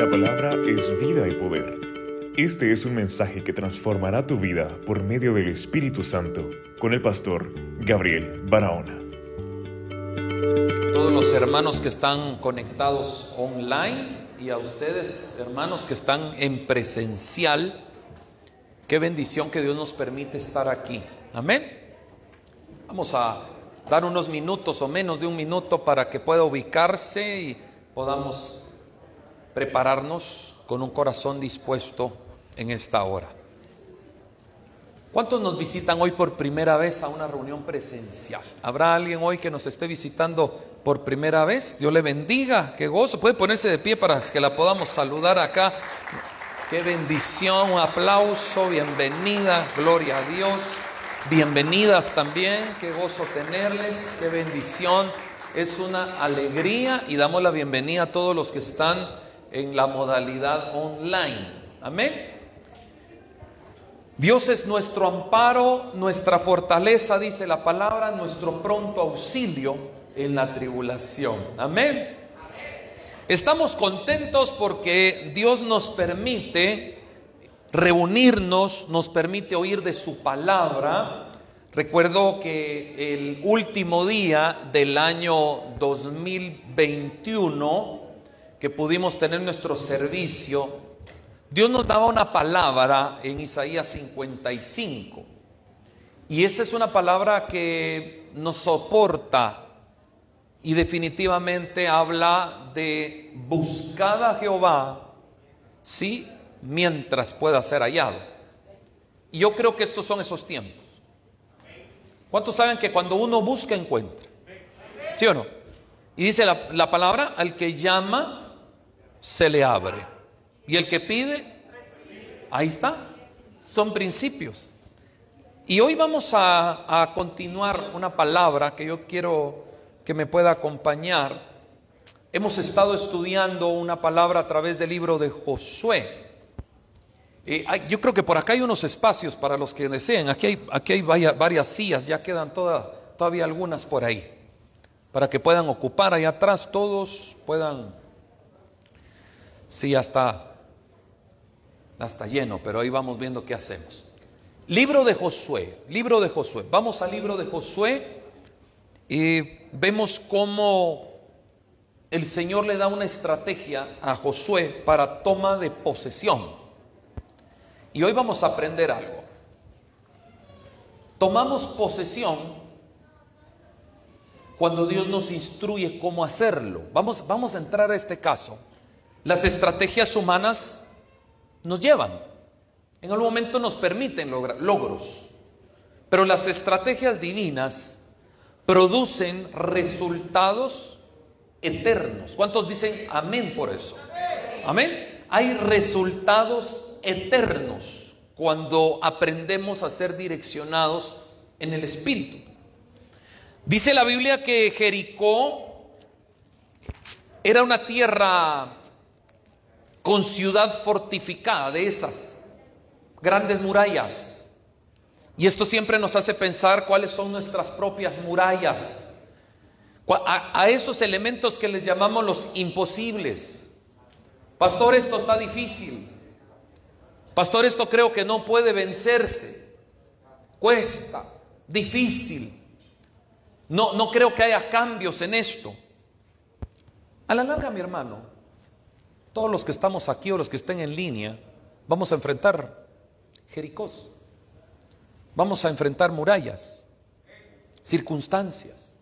La palabra es vida y poder. Este es un mensaje que transformará tu vida por medio del Espíritu Santo con el pastor Gabriel Barahona. Todos los hermanos que están conectados online y a ustedes, hermanos que están en presencial, qué bendición que Dios nos permite estar aquí. Amén. Vamos a dar unos minutos o menos de un minuto para que pueda ubicarse y podamos prepararnos con un corazón dispuesto en esta hora. ¿Cuántos nos visitan hoy por primera vez a una reunión presencial? ¿Habrá alguien hoy que nos esté visitando por primera vez? Dios le bendiga, qué gozo. Puede ponerse de pie para que la podamos saludar acá. Qué bendición, un aplauso, bienvenida, gloria a Dios. Bienvenidas también, qué gozo tenerles, qué bendición. Es una alegría y damos la bienvenida a todos los que están en la modalidad online. Amén. Dios es nuestro amparo, nuestra fortaleza, dice la palabra, nuestro pronto auxilio en la tribulación. Amén. Estamos contentos porque Dios nos permite reunirnos, nos permite oír de su palabra. Recuerdo que el último día del año 2021 que pudimos tener nuestro servicio, Dios nos daba una palabra en Isaías 55. Y esa es una palabra que nos soporta y definitivamente habla de buscad a Jehová, sí, mientras pueda ser hallado. Y yo creo que estos son esos tiempos. ¿Cuántos saben que cuando uno busca encuentra? ¿Sí o no? Y dice la, la palabra, al que llama, se le abre. Y el que pide, ahí está. Son principios. Y hoy vamos a, a, continuar una palabra que yo quiero que me pueda acompañar. Hemos estado estudiando una palabra a través del libro de Josué. Eh, yo creo que por acá hay unos espacios para los que deseen. Aquí hay, aquí hay varias, varias sillas, ya quedan toda, todavía algunas por ahí. Para que puedan ocupar ahí atrás, todos puedan Sí, ya está, ya está lleno, pero ahí vamos viendo qué hacemos. Libro de Josué, libro de Josué. Vamos al libro de Josué y vemos cómo el Señor le da una estrategia a Josué para toma de posesión. Y hoy vamos a aprender algo. Tomamos posesión cuando Dios nos instruye cómo hacerlo. Vamos, vamos a entrar a este caso. Las estrategias humanas nos llevan, en algún momento nos permiten lograr logros, pero las estrategias divinas producen resultados eternos. ¿Cuántos dicen amén por eso? Amén. Hay resultados eternos cuando aprendemos a ser direccionados en el Espíritu. Dice la Biblia que Jericó era una tierra con ciudad fortificada de esas grandes murallas. Y esto siempre nos hace pensar cuáles son nuestras propias murallas, a, esos elementos que les llamamos los imposibles. Pastor, esto está difícil. Pastor, esto creo que no puede vencerse. Cuesta, difícil. No, no creo que haya cambios en esto. A la larga, mi hermano, todos los que estamos aquí o los que estén en línea, vamos a enfrentar Jericós. Vamos a enfrentar murallas, circunstancias.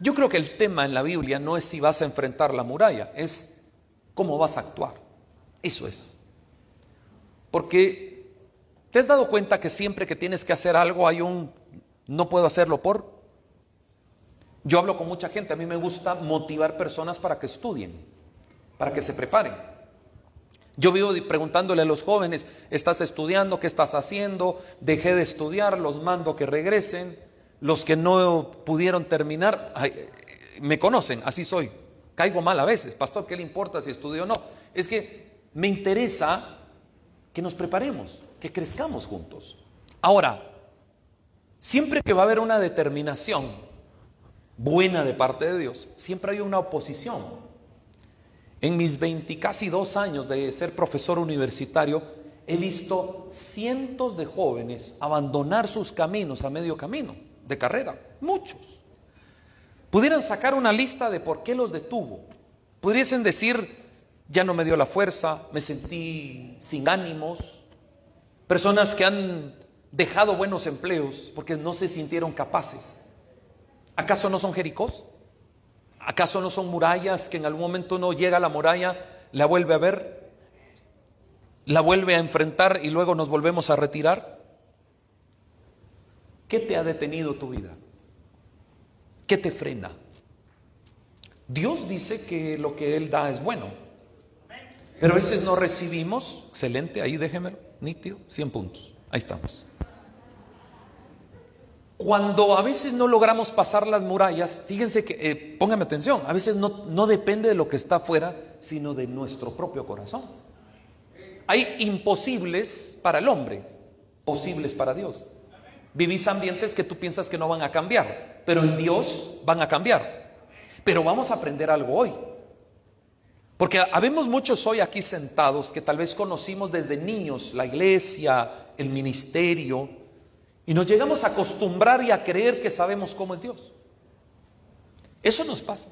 Yo creo que el tema en la Biblia no es si vas a enfrentar la muralla, es cómo vas a actuar. Eso es. Porque te has dado cuenta que siempre que tienes que hacer algo hay un no puedo hacerlo por. Yo hablo con mucha gente, a mí me gusta motivar personas para que estudien para que se preparen. Yo vivo preguntándole a los jóvenes, ¿estás estudiando? ¿Qué estás haciendo? Dejé de estudiar, los mando que regresen. Los que no pudieron terminar, me conocen, así soy. Caigo mal a veces. Pastor, ¿qué le importa si estudio o no? Es que me interesa que nos preparemos, que crezcamos juntos. Ahora, siempre que va a haber una determinación buena de parte de Dios, siempre hay una oposición. En mis 20, casi dos años de ser profesor universitario, he visto cientos de jóvenes abandonar sus caminos a medio camino de carrera, muchos. Pudieran sacar una lista de por qué los detuvo. Pudiesen decir, ya no me dio la fuerza, me sentí sin ánimos. Personas que han dejado buenos empleos porque no se sintieron capaces. ¿Acaso no son Jericós? ¿Acaso no son murallas que en algún momento uno llega a la muralla, la vuelve a ver, la vuelve a enfrentar y luego nos volvemos a retirar? ¿Qué te ha detenido tu vida? ¿Qué te frena? Dios dice que lo que Él da es bueno. Pero a veces no recibimos. Excelente, ahí déjemelo, nítido, 100 puntos. Ahí estamos. Cuando a veces no logramos pasar las murallas, fíjense que, eh, póngame atención, a veces no, no depende de lo que está afuera, sino de nuestro propio corazón. Hay imposibles para el hombre, posibles para Dios. Vivís ambientes que tú piensas que no van a cambiar, pero en Dios van a cambiar. Pero vamos a aprender algo hoy. Porque habemos muchos hoy aquí sentados que tal vez conocimos desde niños la iglesia, el ministerio, y nos llegamos a acostumbrar y a creer que sabemos cómo es Dios. Eso nos pasa.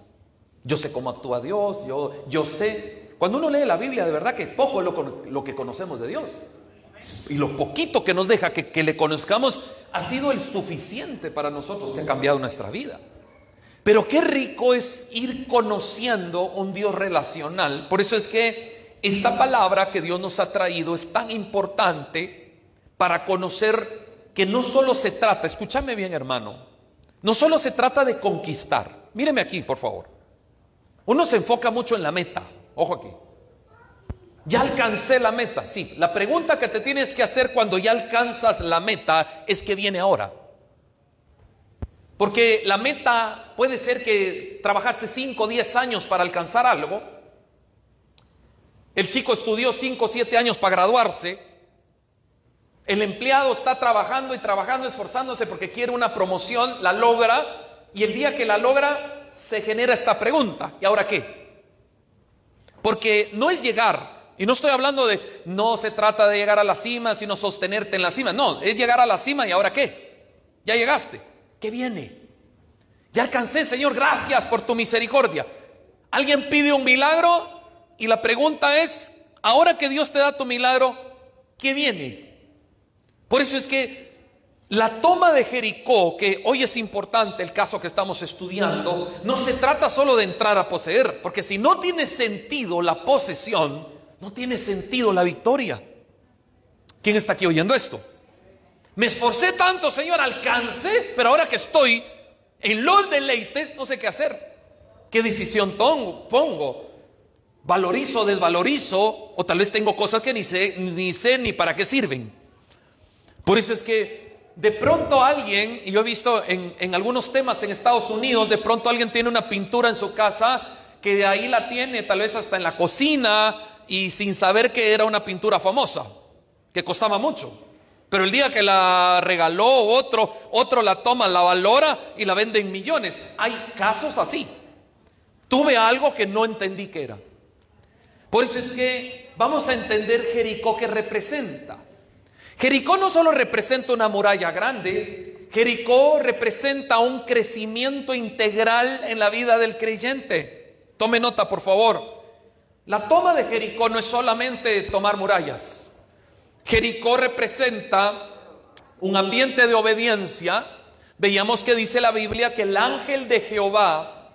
Yo sé cómo actúa Dios, yo, yo sé. Cuando uno lee la Biblia, de verdad que poco es lo, lo que conocemos de Dios. Y lo poquito que nos deja que, que le conozcamos ha sido el suficiente para nosotros que ha cambiado nuestra vida. Pero qué rico es ir conociendo un Dios relacional. Por eso es que esta palabra que Dios nos ha traído es tan importante para conocer que no solo se trata, escúchame bien hermano, no solo se trata de conquistar. Míreme aquí, por favor. Uno se enfoca mucho en la meta. Ojo aquí. Ya alcancé la meta. Sí, la pregunta que te tienes que hacer cuando ya alcanzas la meta es que viene ahora. Porque la meta puede ser que trabajaste 5 o 10 años para alcanzar algo. El chico estudió 5 o 7 años para graduarse el empleado está trabajando y trabajando, esforzándose porque quiere una promoción, la logra, y el día que la logra se genera esta pregunta, ¿y ahora qué? Porque no es llegar, y no estoy hablando de, no se trata de llegar a la cima, sino sostenerte en la cima, no, es llegar a la cima y ahora qué? Ya llegaste, ¿qué viene? Ya alcancé, Señor, gracias por tu misericordia. Alguien pide un milagro y la pregunta es, ahora que Dios te da tu milagro, ¿qué viene? Por eso es que la toma de Jericó, que hoy es importante el caso que estamos estudiando, no se trata solo de entrar a poseer, porque si no tiene sentido la posesión, no tiene sentido la victoria. ¿Quién está aquí oyendo esto? Me esforcé tanto, Señor, alcancé, pero ahora que estoy en los deleites, no sé qué hacer. ¿Qué decisión pongo? ¿Valorizo, desvalorizo? O tal vez tengo cosas que ni sé ni, sé, ni para qué sirven. Por eso es que de pronto alguien, y yo he visto en, algunos temas en Estados Unidos, de pronto alguien tiene una pintura en su casa que de ahí la tiene tal vez hasta en la cocina y sin saber que era una pintura famosa, que costaba mucho. Pero el día que la regaló otro, otro la toma, la valora y la vende en millones. Hay casos así. Tuve algo que no entendí que era. Por eso es que vamos a entender Jericó que representa. Jericó no solo representa una muralla grande, Jericó representa un crecimiento integral en la vida del creyente. Tome nota, por favor. La toma de Jericó no es solamente tomar murallas. Jericó representa un ambiente de obediencia. Veíamos que dice la Biblia que el ángel de Jehová,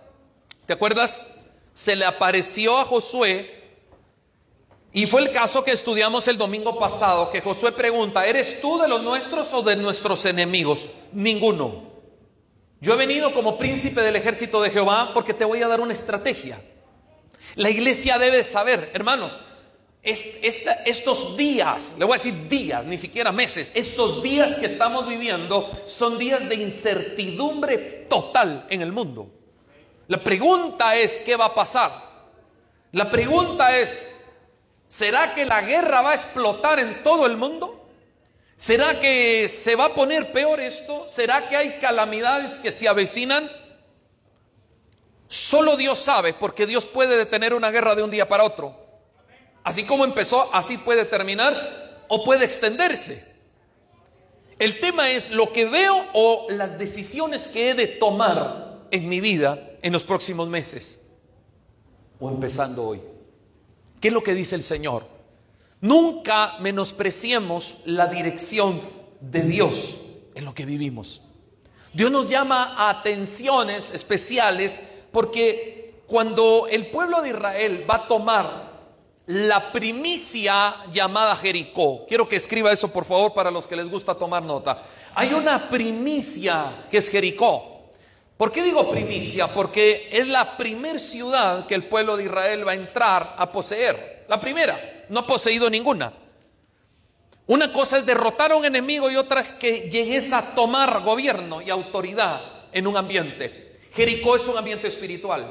¿te acuerdas? Se le apareció a Josué y fue el caso que estudiamos el domingo pasado, que Josué pregunta, ¿eres tú de los nuestros o de nuestros enemigos? Ninguno. Yo he venido como príncipe del ejército de Jehová porque te voy a dar una estrategia. La iglesia debe saber, hermanos, estos días, le voy a decir días, ni siquiera meses, estos días que estamos viviendo son días de incertidumbre total en el mundo. La pregunta es, ¿qué va a pasar? La pregunta es, ¿Será que la guerra va a explotar en todo el mundo? ¿Será que se va a poner peor esto? ¿Será que hay calamidades que se avecinan? Solo Dios sabe, porque Dios puede detener una guerra de un día para otro. Así como empezó, así puede terminar o puede extenderse. El tema es lo que veo o las decisiones que he de tomar en mi vida en los próximos meses o empezando hoy. ¿Qué es lo que dice el Señor? Nunca menospreciemos la dirección de Dios en lo que vivimos. Dios nos llama a atenciones especiales porque cuando el pueblo de Israel va a tomar la primicia llamada Jericó, quiero que escriba eso por favor para los que les gusta tomar nota. Hay una primicia que es Jericó. ¿Por qué digo primicia? Porque es la primer ciudad que el pueblo de Israel va a entrar a poseer. La primera, no ha poseído ninguna. Una cosa es derrotar a un enemigo y otra es que llegues a tomar gobierno y autoridad en un ambiente. Jericó es un ambiente espiritual.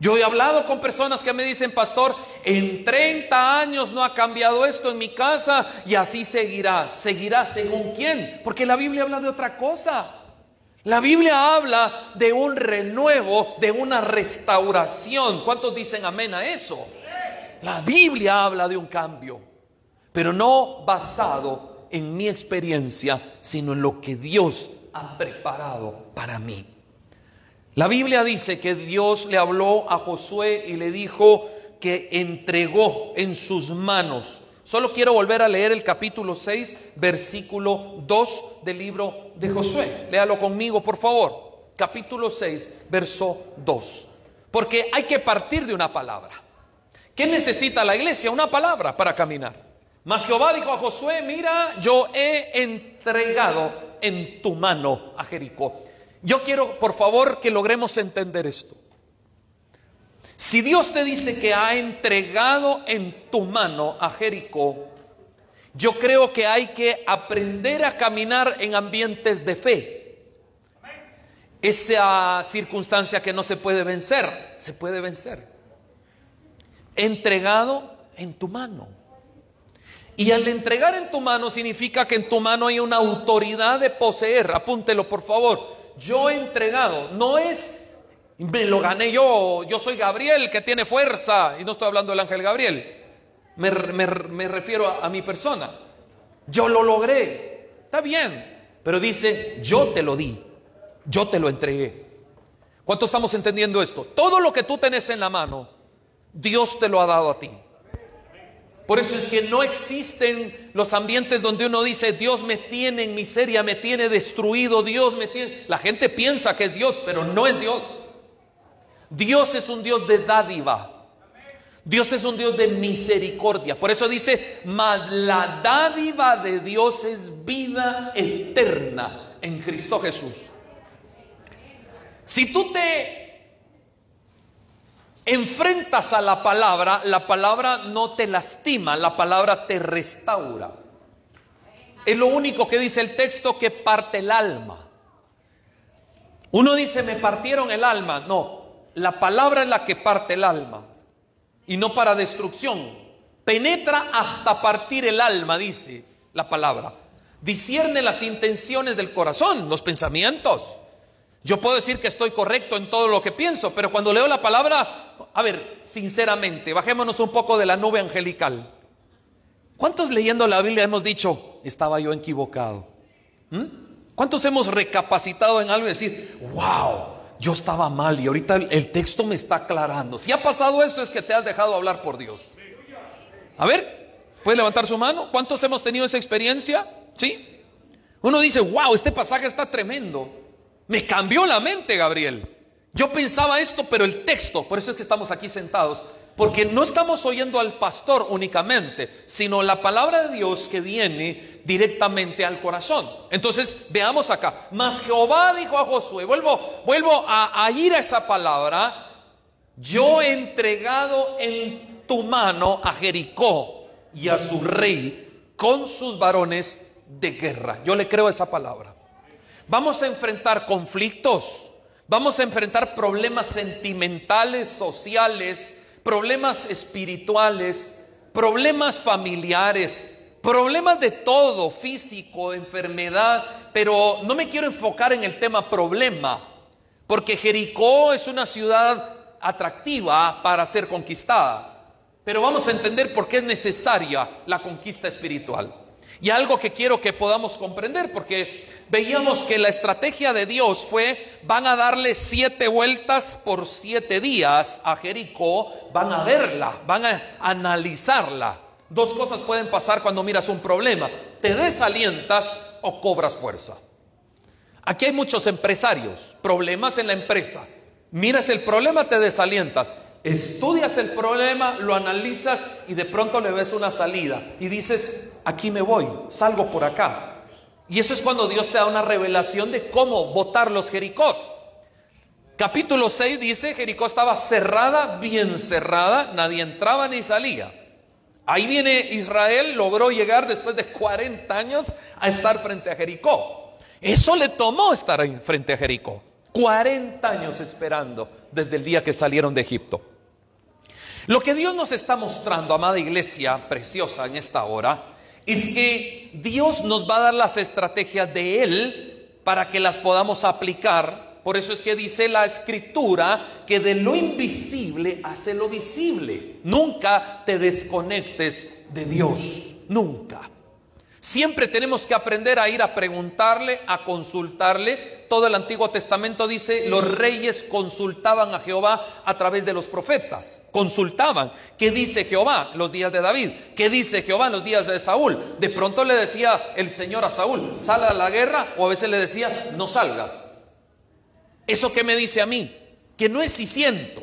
Yo he hablado con personas que me dicen, pastor, en 30 años no ha cambiado esto en mi casa y así seguirá. ¿Seguirá según quién? Porque la Biblia habla de otra cosa. La Biblia habla de un renuevo, de una restauración. ¿Cuántos dicen amén a eso? La Biblia habla de un cambio, pero no basado en mi experiencia, sino en lo que Dios ha preparado para mí. La Biblia dice que Dios le habló a Josué y le dijo que entregó en sus manos Solo quiero volver a leer el capítulo 6, versículo 2 del libro de Josué. Léalo conmigo, por favor. Capítulo 6, verso 2. Porque hay que partir de una palabra. ¿Qué necesita la iglesia? Una palabra para caminar. Mas Jehová dijo a Josué, mira, yo he entregado en tu mano a Jericó. Yo quiero, por favor, que logremos entender esto. Si Dios te dice que ha entregado en tu mano a Jericó, yo creo que hay que aprender a caminar en ambientes de fe. Esa circunstancia que no se puede vencer, se puede vencer. Entregado en tu mano. Y al entregar en tu mano significa que en tu mano hay una autoridad de poseer. Apúntelo por favor. Yo he entregado. No es me lo gané yo, yo soy Gabriel que tiene fuerza, y no estoy hablando del ángel Gabriel, me, refiero a, a mi persona. Yo lo logré, está bien, pero dice, yo te lo di, yo te lo entregué. ¿Cuánto estamos entendiendo esto? Todo lo que tú tenés en la mano, Dios te lo ha dado a ti. Por eso es que no existen los ambientes donde uno dice, Dios me tiene en miseria, me tiene destruido, Dios me tiene... La gente piensa que es Dios, pero no es Dios. Dios es un Dios de dádiva. Dios es un Dios de misericordia. Por eso dice, mas la dádiva de Dios es vida eterna en Cristo Jesús. Si tú te enfrentas a la palabra, la palabra no te lastima, la palabra te restaura. Es lo único que dice el texto que parte el alma. Uno dice, me partieron el alma. No, la palabra es la que parte el alma y no para destrucción. Penetra hasta partir el alma, dice la palabra. Discierne las intenciones del corazón, los pensamientos. Yo puedo decir que estoy correcto en todo lo que pienso, pero cuando leo la palabra, a ver, sinceramente, bajémonos un poco de la nube angelical. ¿Cuántos leyendo la Biblia hemos dicho, estaba yo equivocado? ¿Mm? ¿Cuántos hemos recapacitado en algo y decir, wow, yo estaba mal y ahorita el texto me está aclarando. Si ha pasado esto es que te has dejado hablar por Dios. A ver, ¿puede levantar su mano? ¿Cuántos hemos tenido esa experiencia? ¿Sí? Uno dice, wow, este pasaje está tremendo. Me cambió la mente, Gabriel. Yo pensaba esto, pero el texto, por eso es que estamos aquí sentados, porque no estamos oyendo al pastor únicamente, sino la palabra de Dios que viene directamente al corazón. Entonces, veamos acá. Mas Jehová dijo a Josué, vuelvo, vuelvo a, ir a esa palabra, yo he entregado en tu mano a Jericó y a su rey con sus varones de guerra. Yo le creo esa palabra. Vamos a enfrentar conflictos, vamos a enfrentar problemas sentimentales, sociales, problemas espirituales, problemas familiares, problemas de todo, físico, enfermedad, pero no me quiero enfocar en el tema problema, porque Jericó es una ciudad atractiva para ser conquistada. Pero vamos a entender por qué es necesaria la conquista espiritual. Y algo que quiero que podamos comprender, porque veíamos que la estrategia de Dios fue, van a darle siete vueltas por siete días a Jericó, van a verla, van a analizarla. Dos cosas pueden pasar cuando miras un problema, te desalientas o cobras fuerza. Aquí hay muchos empresarios, problemas en la empresa. Miras el problema, te desalientas. Estudias el problema, lo analizas y de pronto le ves una salida y dices, aquí me voy, salgo por acá. Y eso es cuando Dios te da una revelación de cómo votar los Jericós. Capítulo 6 dice, Jericó estaba cerrada, bien cerrada, nadie entraba ni salía. Ahí viene Israel, logró llegar después de 40 años a estar frente a Jericó. Eso le tomó estar frente a Jericó. 40 años esperando desde el día que salieron de Egipto. Lo que Dios nos está mostrando, amada iglesia preciosa, en esta hora, es que Dios nos va a dar las estrategias de Él para que las podamos aplicar. Por eso es que dice la escritura que de lo invisible hace lo visible. Nunca te desconectes de Dios, nunca. Siempre tenemos que aprender a ir a preguntarle, a consultarle. Todo el Antiguo Testamento dice, los reyes consultaban a Jehová a través de los profetas. Consultaban. ¿Qué dice Jehová los días de David? ¿Qué dice Jehová en los días de Saúl? De pronto le decía el Señor a Saúl, sal a la guerra, o a veces le decía, no salgas. ¿Eso qué me dice a mí? Que no es si siento.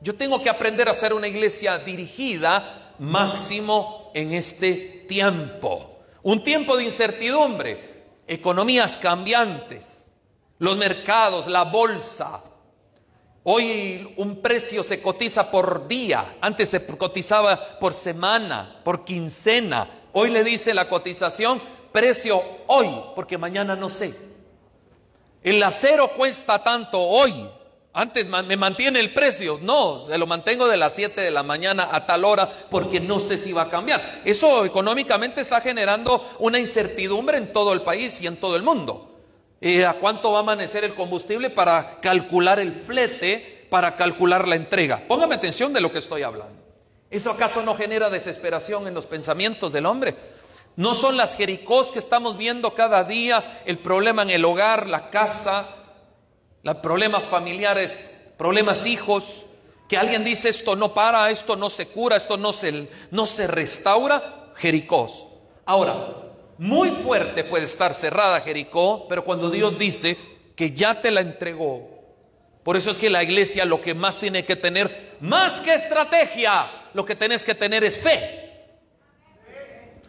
Yo tengo que aprender a ser una iglesia dirigida máximo en este tiempo. Un tiempo de incertidumbre, economías cambiantes, los mercados, la bolsa. Hoy un precio se cotiza por día, antes se cotizaba por semana, por quincena. Hoy le dice la cotización precio hoy, porque mañana no sé. El acero cuesta tanto hoy, antes me mantiene el precio. No, se lo mantengo de las 7 de la mañana a tal hora porque no sé si va a cambiar. Eso económicamente está generando una incertidumbre en todo el país y en todo el mundo. ¿A cuánto va a amanecer el combustible para calcular el flete, para calcular la entrega? Póngame atención de lo que estoy hablando. ¿Eso acaso no genera desesperación en los pensamientos del hombre? ¿No son las jericós que estamos viendo cada día, el problema en el hogar, la casa, los problemas familiares, problemas hijos, que alguien dice esto no para, esto no se cura, esto no se, no se restaura, Jericó. Ahora, muy fuerte puede estar cerrada Jericó, pero cuando Dios dice que ya te la entregó, por eso es que la iglesia lo que más tiene que tener, más que estrategia, lo que tenés que tener es fe.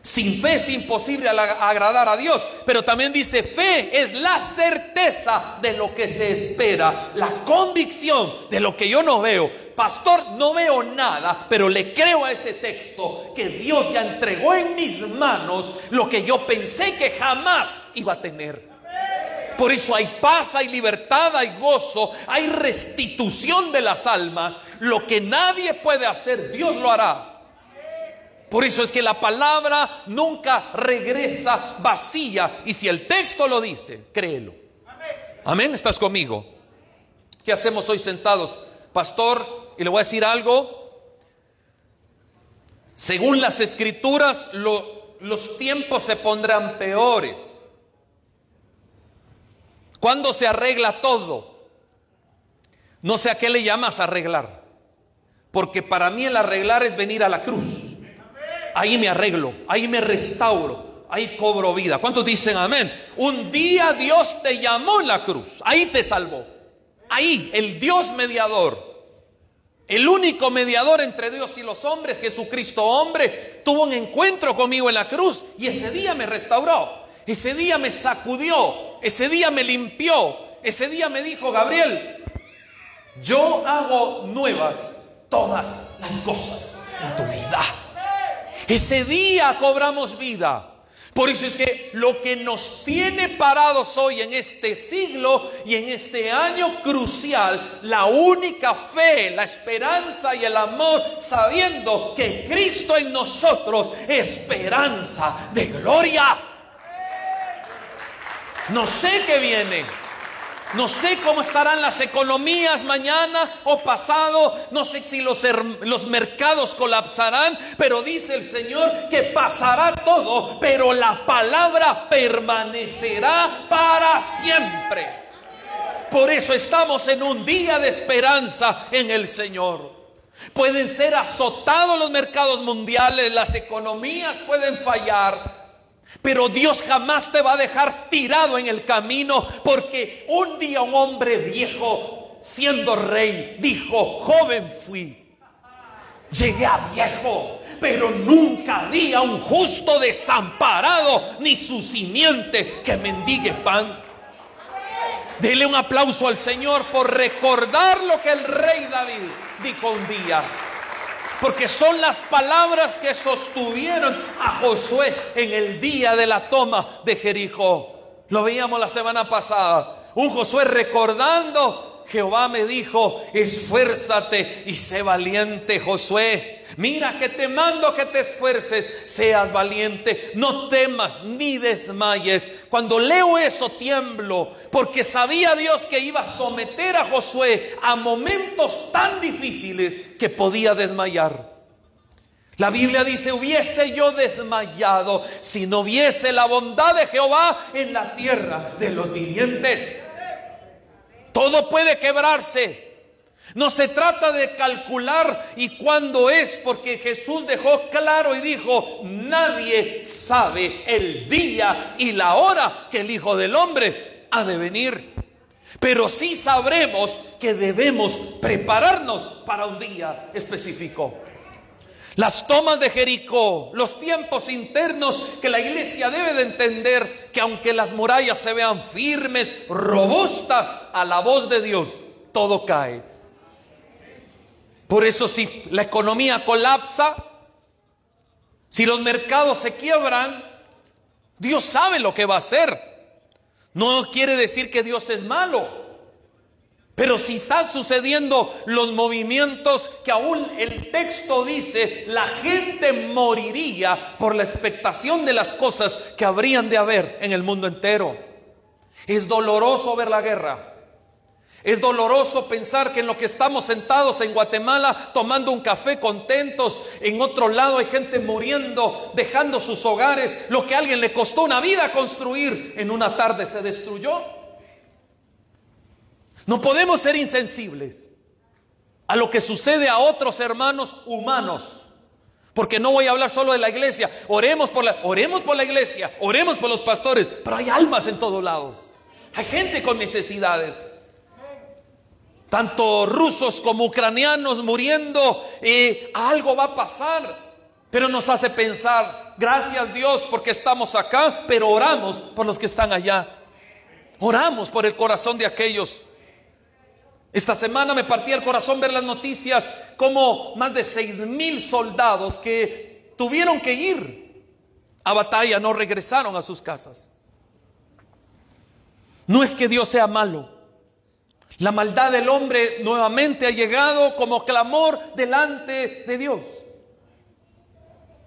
Sin fe es imposible agradar a Dios, pero también dice fe es la certeza de lo que se espera, la convicción de lo que yo no veo. Pastor, no veo nada, pero le creo a ese texto que Dios ya entregó en mis manos lo que yo pensé que jamás iba a tener. Por eso hay paz, hay libertad, hay gozo, hay restitución de las almas. Lo que nadie puede hacer, Dios lo hará. Por eso es que la palabra nunca regresa vacía. Y si el texto lo dice, créelo. Amén, ¿estás conmigo? ¿Qué hacemos hoy sentados? Pastor, y le voy a decir algo. Según las escrituras, los tiempos se pondrán peores. ¿Cuándo se arregla todo? No sé a qué le llamas arreglar. Porque para mí el arreglar es venir a la cruz ahí me arreglo, ahí me restauro, ahí cobro vida. ¿Cuántos dicen amén? Un día Dios te llamó en la cruz, ahí te salvó. Ahí, el Dios mediador, el único mediador entre Dios y los hombres, Jesucristo hombre, tuvo un encuentro conmigo en la cruz y ese día me restauró, ese día me sacudió, ese día me limpió, ese día me dijo, Gabriel, yo hago nuevas todas las cosas en tu vida. Ese día cobramos vida. Por eso es que lo que nos tiene parados hoy en este siglo y en este año crucial, la única fe, la esperanza y el amor, sabiendo que Cristo en nosotros, esperanza de gloria. No sé qué viene, No sé cómo estarán las economías mañana o pasado. No sé si los, mercados colapsarán. Pero dice el Señor que pasará todo. Pero la palabra permanecerá para siempre. Por eso estamos en un día de esperanza en el Señor. Pueden ser azotados los mercados mundiales, las economías pueden fallar, pero Dios jamás te va a dejar tirado en el camino porque un día un hombre viejo, siendo rey, dijo, joven fui. Llegué a viejo, pero nunca vi a un justo desamparado ni su simiente que mendigue pan. Dele un aplauso al Señor por recordar lo que el rey David dijo un día. Porque son las palabras que sostuvieron a Josué en el día de la toma de Jericó. Lo veíamos la semana pasada. Un Josué recordando Jehová me dijo, esfuérzate y sé valiente, Josué. Mira que te mando que te esfuerces, seas valiente, no temas ni desmayes. Cuando leo eso tiemblo, porque sabía Dios que iba a someter a Josué a momentos tan difíciles que podía desmayar. La Biblia dice, hubiese yo desmayado si no viese la bondad de Jehová en la tierra de los vivientes. Todo puede quebrarse. No se trata de calcular y cuándo es, porque Jesús dejó claro y dijo, nadie sabe el día y la hora que el Hijo del Hombre ha de venir. Pero sí sabremos que debemos prepararnos para un día específico. Las tomas de Jericó, los tiempos internos que la iglesia debe de entender que aunque las murallas se vean firmes, robustas a la voz de Dios, todo cae. Por eso si la economía colapsa, si los mercados se quiebran, Dios sabe lo que va a hacer. No quiere decir que Dios es malo. Pero si están sucediendo los movimientos que aún el texto dice, la gente moriría por la expectación de las cosas que habrían de haber en el mundo entero. Es doloroso ver la guerra. Es doloroso pensar que en lo que estamos sentados en Guatemala tomando un café contentos, en otro lado hay gente muriendo, dejando sus hogares, lo que a alguien le costó una vida construir, en una tarde se destruyó. No podemos ser insensibles a lo que sucede a otros hermanos humanos. Porque no voy a hablar solo de la iglesia. Oremos por la, oremos por la iglesia, oremos por los pastores, pero hay almas en todos lados. Hay gente con necesidades. Tanto rusos como ucranianos muriendo, y algo va a pasar. Pero nos hace pensar, gracias Dios porque estamos acá, pero oramos por los que están allá. Oramos por el corazón de aquellos esta semana me partía el corazón ver las noticias como más de seis mil soldados que tuvieron que ir a batalla no regresaron a sus casas. No es que Dios sea malo. La maldad del hombre nuevamente ha llegado como clamor delante de Dios.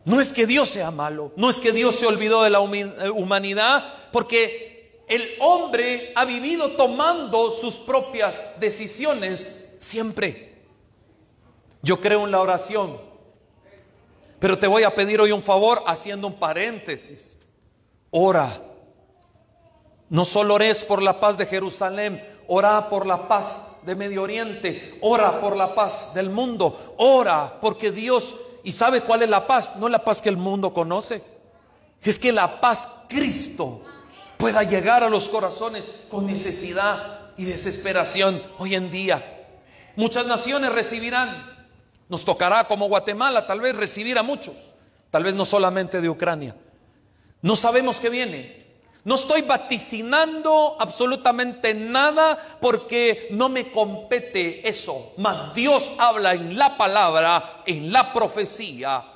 No es que Dios sea malo, no es que Dios se olvidó de la humanidad, porque el hombre ha vivido tomando sus propias decisiones siempre. Yo creo en la oración, pero te voy a pedir hoy un favor haciendo un paréntesis. Ora. No solo ores por la paz de Jerusalén, ora por la paz de Medio Oriente, ora por la paz del mundo, ora porque Dios, ¿y sabe cuál es la paz? No la paz que el mundo conoce, es que la paz Cristo pueda llegar a los corazones con necesidad y desesperación hoy en día. Muchas naciones recibirán, nos tocará como Guatemala tal vez recibir a muchos, tal vez no solamente de Ucrania. No sabemos qué viene. No estoy vaticinando absolutamente nada porque no me compete eso, mas Dios habla en la palabra, en la profecía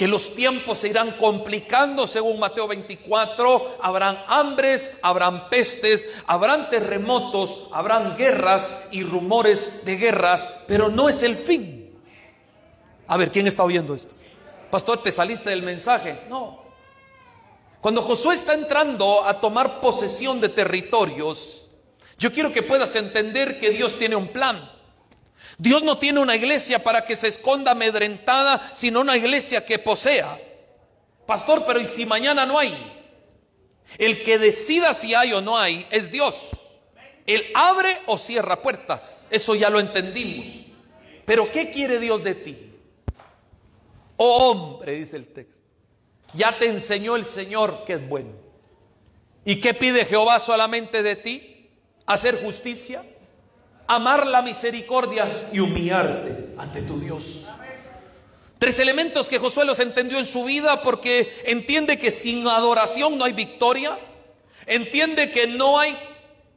que los tiempos se irán complicando según Mateo 24, habrán hambres, habrán pestes, habrán terremotos, habrán guerras y rumores de guerras, pero no es el fin. A ver, ¿quién está oyendo esto? Pastor, ¿te saliste del mensaje? No. Cuando Josué está entrando a tomar posesión de territorios, Yo quiero que puedas entender que Dios tiene un plan. Dios no tiene una iglesia para que se esconda amedrentada, sino una iglesia que posea. Pastor, pero ¿y si mañana no hay? El que decida si hay o no hay es Dios. Él abre o cierra puertas. Eso ya lo entendimos. Pero ¿qué quiere Dios de ti? Oh hombre, dice el texto. Ya te enseñó el Señor que es bueno. ¿Y qué pide Jehová solamente de ti? Hacer justicia, amar la misericordia y humillarte ante tu Dios. Tres elementos que Josué los entendió en su vida porque entiende que sin adoración no hay victoria, entiende que no hay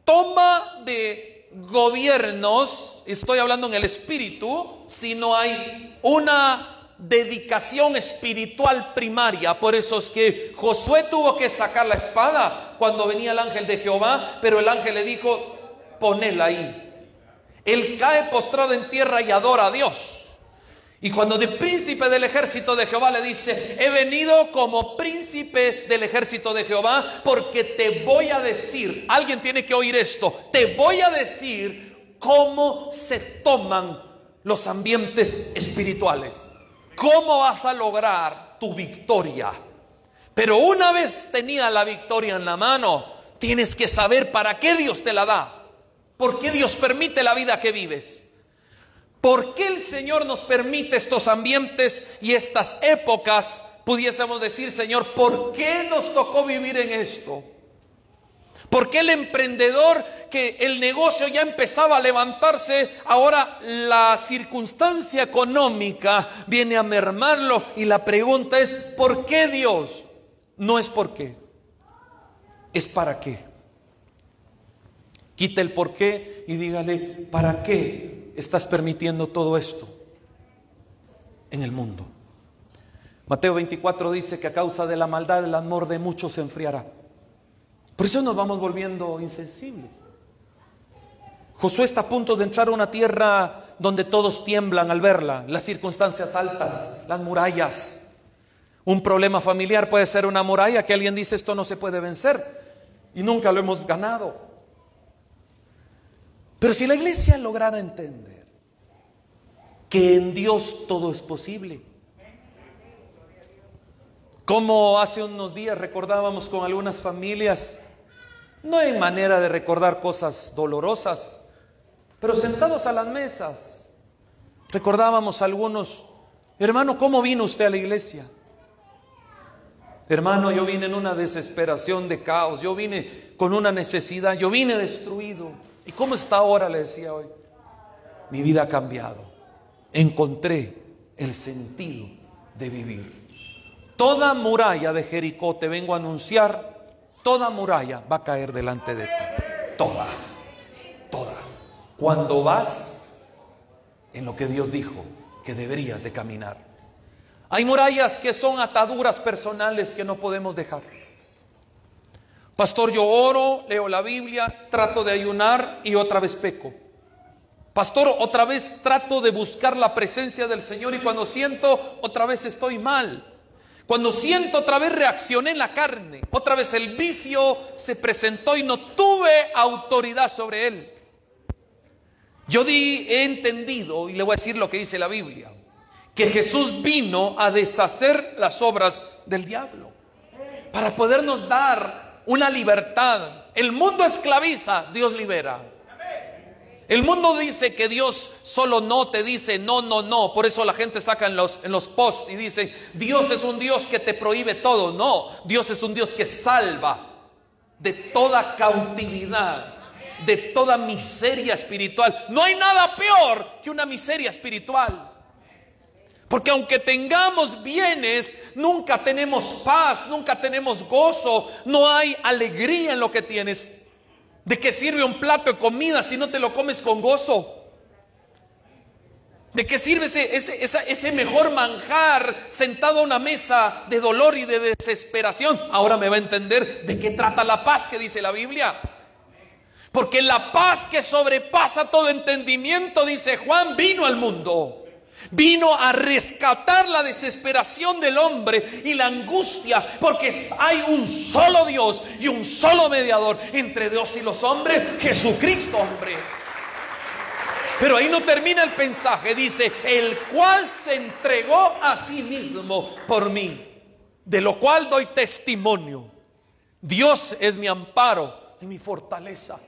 toma de gobiernos, estoy hablando en el espíritu, si no hay una dedicación espiritual primaria. Por eso es que Josué tuvo que sacar la espada cuando venía el ángel de Jehová, pero el ángel le dijo, ponela ahí. Él cae postrado en tierra y adora a Dios. Y cuando de príncipe del ejército de Jehová le dice, he venido como príncipe del ejército de Jehová porque te voy a decir, alguien tiene que oír esto, te voy a decir cómo se toman los ambientes espirituales, cómo vas a lograr tu victoria. Pero una vez tenía la victoria en la mano, tienes que saber para qué Dios te la da, por qué Dios permite la vida que vives. ¿Por qué el Señor nos permite estos ambientes y estas épocas? Pudiésemos decir, Señor, ¿por qué nos tocó vivir en esto? ¿Por qué el emprendedor que el negocio ya empezaba a levantarse, ahora la circunstancia económica viene a mermarlo? Y la pregunta es, ¿por qué Dios? No es por qué, es para qué. Quita el por qué y dígale, ¿para qué estás permitiendo todo esto en el mundo? Mateo 24 dice que a causa de la maldad el amor de muchos se enfriará. Por eso nos vamos volviendo insensibles. Josué está a punto de entrar a una tierra donde todos tiemblan al verla, las circunstancias altas, las murallas. Un problema familiar puede ser una muralla que alguien dice esto no se puede vencer y nunca lo hemos ganado. Pero si la iglesia lograra entender que en Dios todo es posible, como hace unos días recordábamos con algunas familias, no en manera de recordar cosas dolorosas, pero sentados a las mesas, recordábamos a algunos, hermano, ¿cómo vino usted a la iglesia? Hermano, yo vine en una desesperación de caos, yo vine con una necesidad, yo vine destruido. ¿Y cómo está ahora? Le decía hoy. Mi vida ha cambiado. Encontré el sentido de vivir. Toda muralla de Jericó te vengo a anunciar, toda muralla va a caer delante de ti. Toda, toda. Cuando vas en lo que Dios dijo que deberías de caminar. Hay murallas que son ataduras personales que no podemos dejar. Pastor, yo oro, leo la Biblia, trato de ayunar y otra vez peco. Pastor, otra vez trato de buscar la presencia del Señor y cuando siento, otra vez estoy mal. Cuando siento, otra vez reaccioné en la carne. Otra vez el vicio se presentó y no tuve autoridad sobre él. Yo di, he entendido, y le voy a decir lo que dice la Biblia, que Jesús vino a deshacer las obras del diablo para podernos dar una libertad. El mundo esclaviza, Dios libera. El mundo dice que Dios solo no te dice no, no, no. Por eso la gente saca en los, en los posts y dice, Dios es un Dios que te prohíbe todo. No, Dios es un Dios que salva de toda cautividad, de toda miseria espiritual. No hay nada peor que una miseria espiritual. Porque aunque tengamos bienes, nunca tenemos paz, nunca tenemos gozo, no hay alegría en lo que tienes. ¿De qué sirve un plato de comida si no te lo comes con gozo? ¿De qué sirve ese, ese, mejor manjar sentado a una mesa de dolor y de desesperación? Ahora me va a entender de qué trata la paz que dice la Biblia. Porque la paz que sobrepasa todo entendimiento, dice Juan, vino al mundo. Vino a rescatar la desesperación del hombre y la angustia, porque hay un solo Dios y un solo mediador entre Dios y los hombres, Jesucristo hombre. Pero ahí no termina el mensaje, dice, el cual se entregó a sí mismo por mí, de lo cual doy testimonio. Dios es mi amparo y mi fortaleza.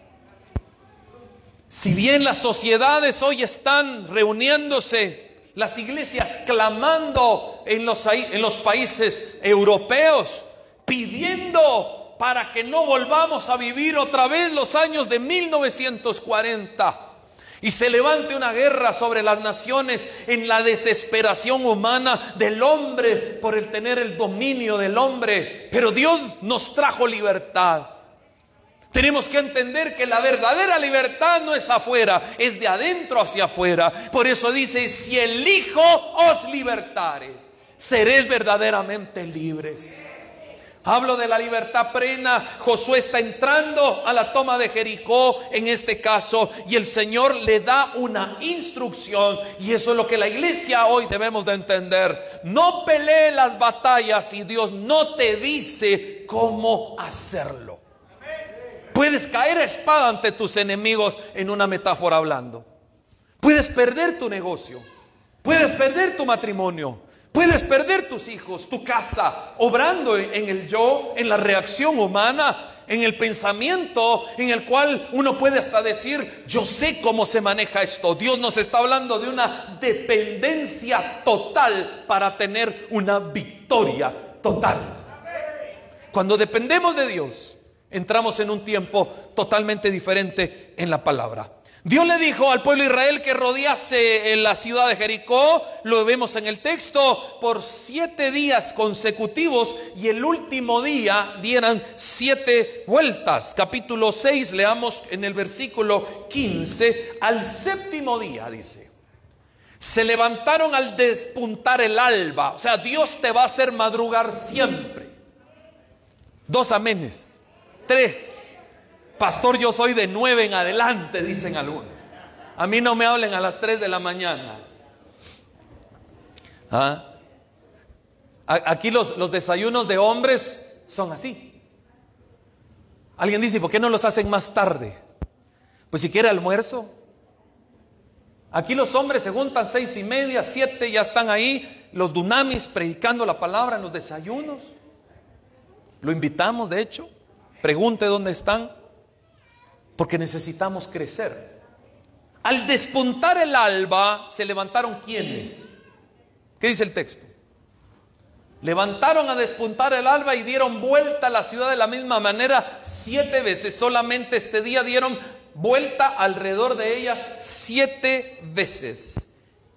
Si bien las sociedades hoy están reuniéndose las iglesias clamando en los, países europeos, pidiendo para que no volvamos a vivir otra vez los años de 1940 y se levante una guerra sobre las naciones en la desesperación humana del hombre por el tener el dominio del hombre. Pero Dios nos trajo libertad. Tenemos que entender que la verdadera libertad no es afuera, es de adentro hacia afuera. Por eso dice, si el Hijo os libertare, seréis verdaderamente libres. Hablo de la libertad plena. Josué está entrando a la toma de Jericó en este caso y el Señor le da una instrucción y eso es lo que la iglesia hoy debemos de entender. No pelee las batallas si Dios no te dice cómo hacerlo. Puedes caer a espada ante tus enemigos en una metáfora hablando. Puedes perder tu negocio. Puedes perder tu matrimonio. Puedes perder tus hijos, tu casa, obrando en el yo, en la reacción humana, en el pensamiento en el cual uno puede hasta decir, yo sé cómo se maneja esto. Dios nos está hablando de una dependencia total para tener una victoria total. Cuando dependemos de Dios, entramos en un tiempo totalmente diferente en la palabra. Dios le dijo al pueblo de Israel que rodease en la ciudad de Jericó, lo vemos en el texto, por siete días consecutivos y el último día dieran siete vueltas. Capítulo 6, leamos en el versículo 15, al séptimo día dice, se levantaron al despuntar el alba, o sea, Dios te va a hacer madrugar siempre. Dos amenes. Tres. Pastor, yo soy de nueve en adelante, dicen algunos. A mí no me hablen a las tres de la mañana. ¿Ah? Aquí los, los desayunos de hombres son así. Alguien dice, ¿por qué no los hacen más tarde? Pues si quiere almuerzo. Aquí los hombres se juntan seis y media, siete, ya están ahí, los dunamis predicando la palabra en los desayunos. Lo invitamos, de hecho. Pregunte dónde están, porque necesitamos crecer. Al despuntar el alba, se levantaron quienes. ¿Qué dice el texto? Levantaron a despuntar el alba y dieron vuelta a la ciudad de la misma manera siete veces. Solamente este día dieron vuelta alrededor de ella siete veces.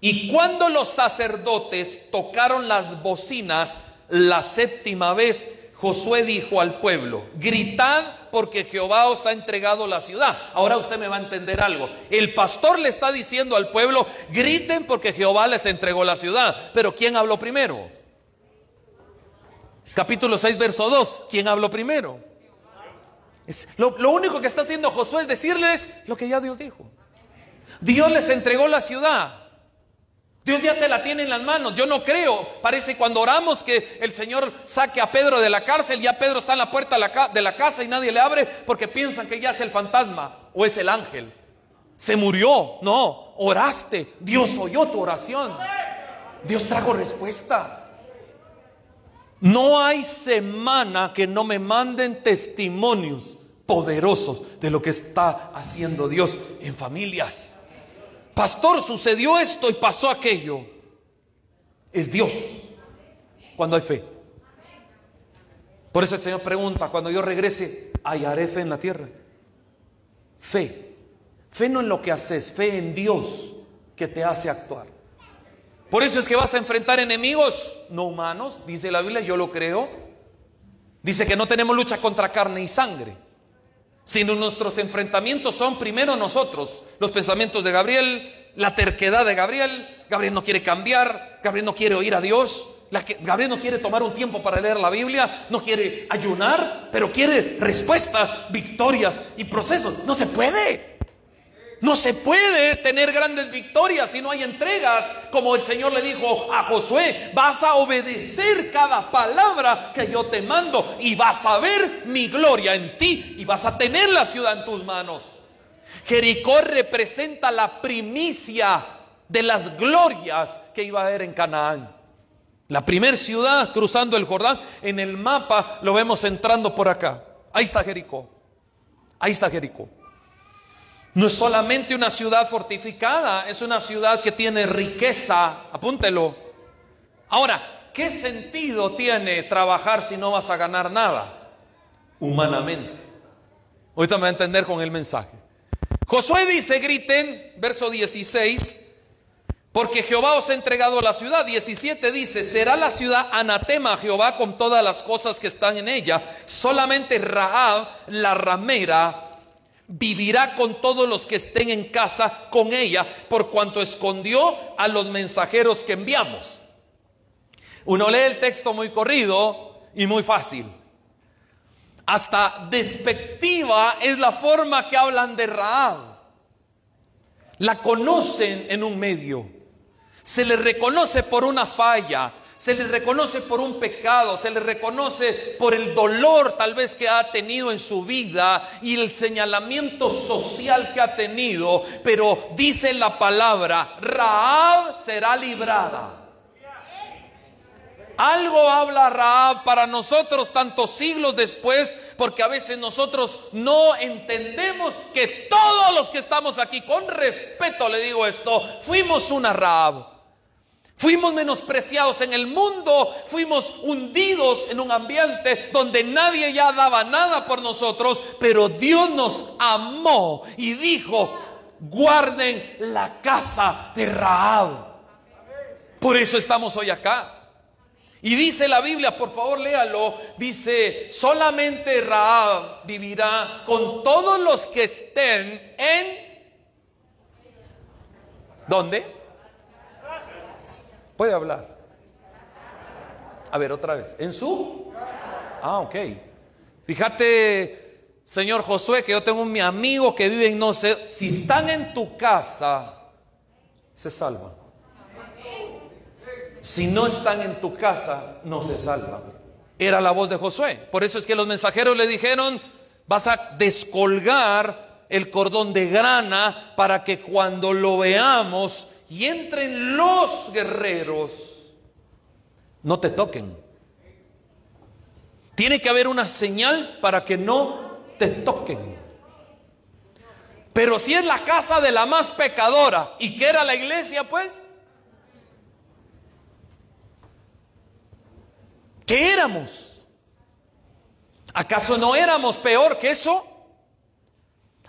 Y cuando los sacerdotes tocaron las bocinas la séptima vez, Josué dijo al pueblo, gritad porque Jehová os ha entregado la ciudad. Ahora usted me va a entender algo. El pastor le está diciendo al pueblo, griten porque Jehová les entregó la ciudad. Pero ¿quién habló primero? Capítulo 6, verso 2. ¿Quién habló primero? lo, lo único que está haciendo Josué es decirles lo que ya Dios dijo. Dios les entregó la ciudad. Dios ya te la tiene en las manos. Yo no creo. Parece cuando oramos que el Señor saque a Pedro de la cárcel, ya Pedro está en la puerta de la casa y nadie le abre porque piensan que ya es el fantasma o es el ángel. Se murió. No, oraste. Dios oyó tu oración. Dios trajo respuesta. No hay semana que no me manden testimonios poderosos de lo que está haciendo Dios en familias pastor, sucedió esto y pasó aquello. Es Dios cuando hay fe. Por eso el Señor pregunta, cuando yo regrese, ¿hallaré fe en la tierra? Fe. Fe no en lo que haces, fe en Dios que te hace actuar. Por eso es que vas a enfrentar enemigos no humanos, dice la Biblia, yo lo creo. Dice que no tenemos lucha contra carne y sangre sino nuestros enfrentamientos son primero nosotros, los pensamientos de Gabriel, la terquedad de Gabriel, Gabriel no quiere cambiar, Gabriel no quiere oír a Dios, Gabriel no quiere tomar un tiempo para leer la Biblia, no quiere ayunar, pero quiere respuestas, victorias y procesos. No se puede. No se puede tener grandes victorias si no hay entregas. Como el Señor le dijo a Josué, vas a obedecer cada palabra que yo te mando y vas a ver mi gloria en ti y vas a tener la ciudad en tus manos. Jericó representa la primicia de las glorias que iba a haber en Canaán. La primera ciudad cruzando el Jordán, en el mapa lo vemos entrando por acá. Ahí está Jericó. Ahí está Jericó. No es solamente una ciudad fortificada, es una ciudad que tiene riqueza, apúntelo. Ahora, ¿qué sentido tiene trabajar si no vas a ganar nada? Humanamente. Ahorita me va a entender con el mensaje. Josué dice, griten, verso 16, porque Jehová os ha entregado la ciudad. 17 dice, será la ciudad anatema a Jehová con todas las cosas que están en ella. Solamente Raab, la ramera, vivirá con todos los que estén en casa con ella, por cuanto escondió a los mensajeros que enviamos. Uno lee el texto muy corrido y muy fácil. Hasta despectiva es la forma que hablan de Raab. La conocen en un medio. Se le reconoce por una falla, se le reconoce por un pecado, se le reconoce por el dolor tal vez que ha tenido en su vida y el señalamiento social que ha tenido, pero dice la palabra, Raab será librada. Algo habla Raab para nosotros tantos siglos después, porque a veces nosotros no entendemos que todos los que estamos aquí, con respeto le digo esto, fuimos una Raab. Fuimos menospreciados en el mundo, fuimos hundidos en un ambiente donde nadie ya daba nada por nosotros, pero Dios nos amó y dijo, guarden la casa de Raab. Por eso estamos hoy acá. Y dice la Biblia, por favor léalo, dice, solamente Raab vivirá con todos los que estén en... ¿Dónde? Puede hablar. A ver, otra vez. ¿En su? Ah, ok. Fíjate, señor Josué, que yo tengo un mi amigo que vive en no sé. Si están en tu casa, se salvan. Si no están en tu casa, no se salvan. Era la voz de Josué. Por eso es que los mensajeros le dijeron, vas a descolgar el cordón de grana para que cuando lo veamos y entren los guerreros, no te toquen. Tiene que haber una señal para que no te toquen. Pero si es la casa de la más pecadora y que era la iglesia, pues, ¿qué éramos? ¿Acaso no éramos peor que eso?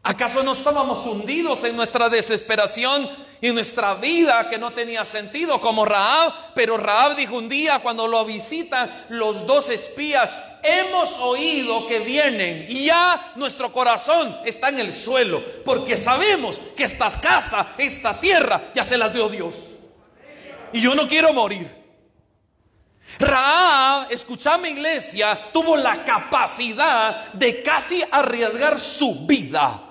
¿Acaso no estábamos hundidos en nuestra desesperación y nuestra vida que no tenía sentido como Raab? Pero Raab dijo un día cuando lo visitan los dos espías, hemos oído que vienen y ya nuestro corazón está en el suelo porque sabemos que esta casa, esta tierra ya se las dio Dios. Y yo no quiero morir. Raab, escuchame iglesia, tuvo la capacidad de casi arriesgar su vida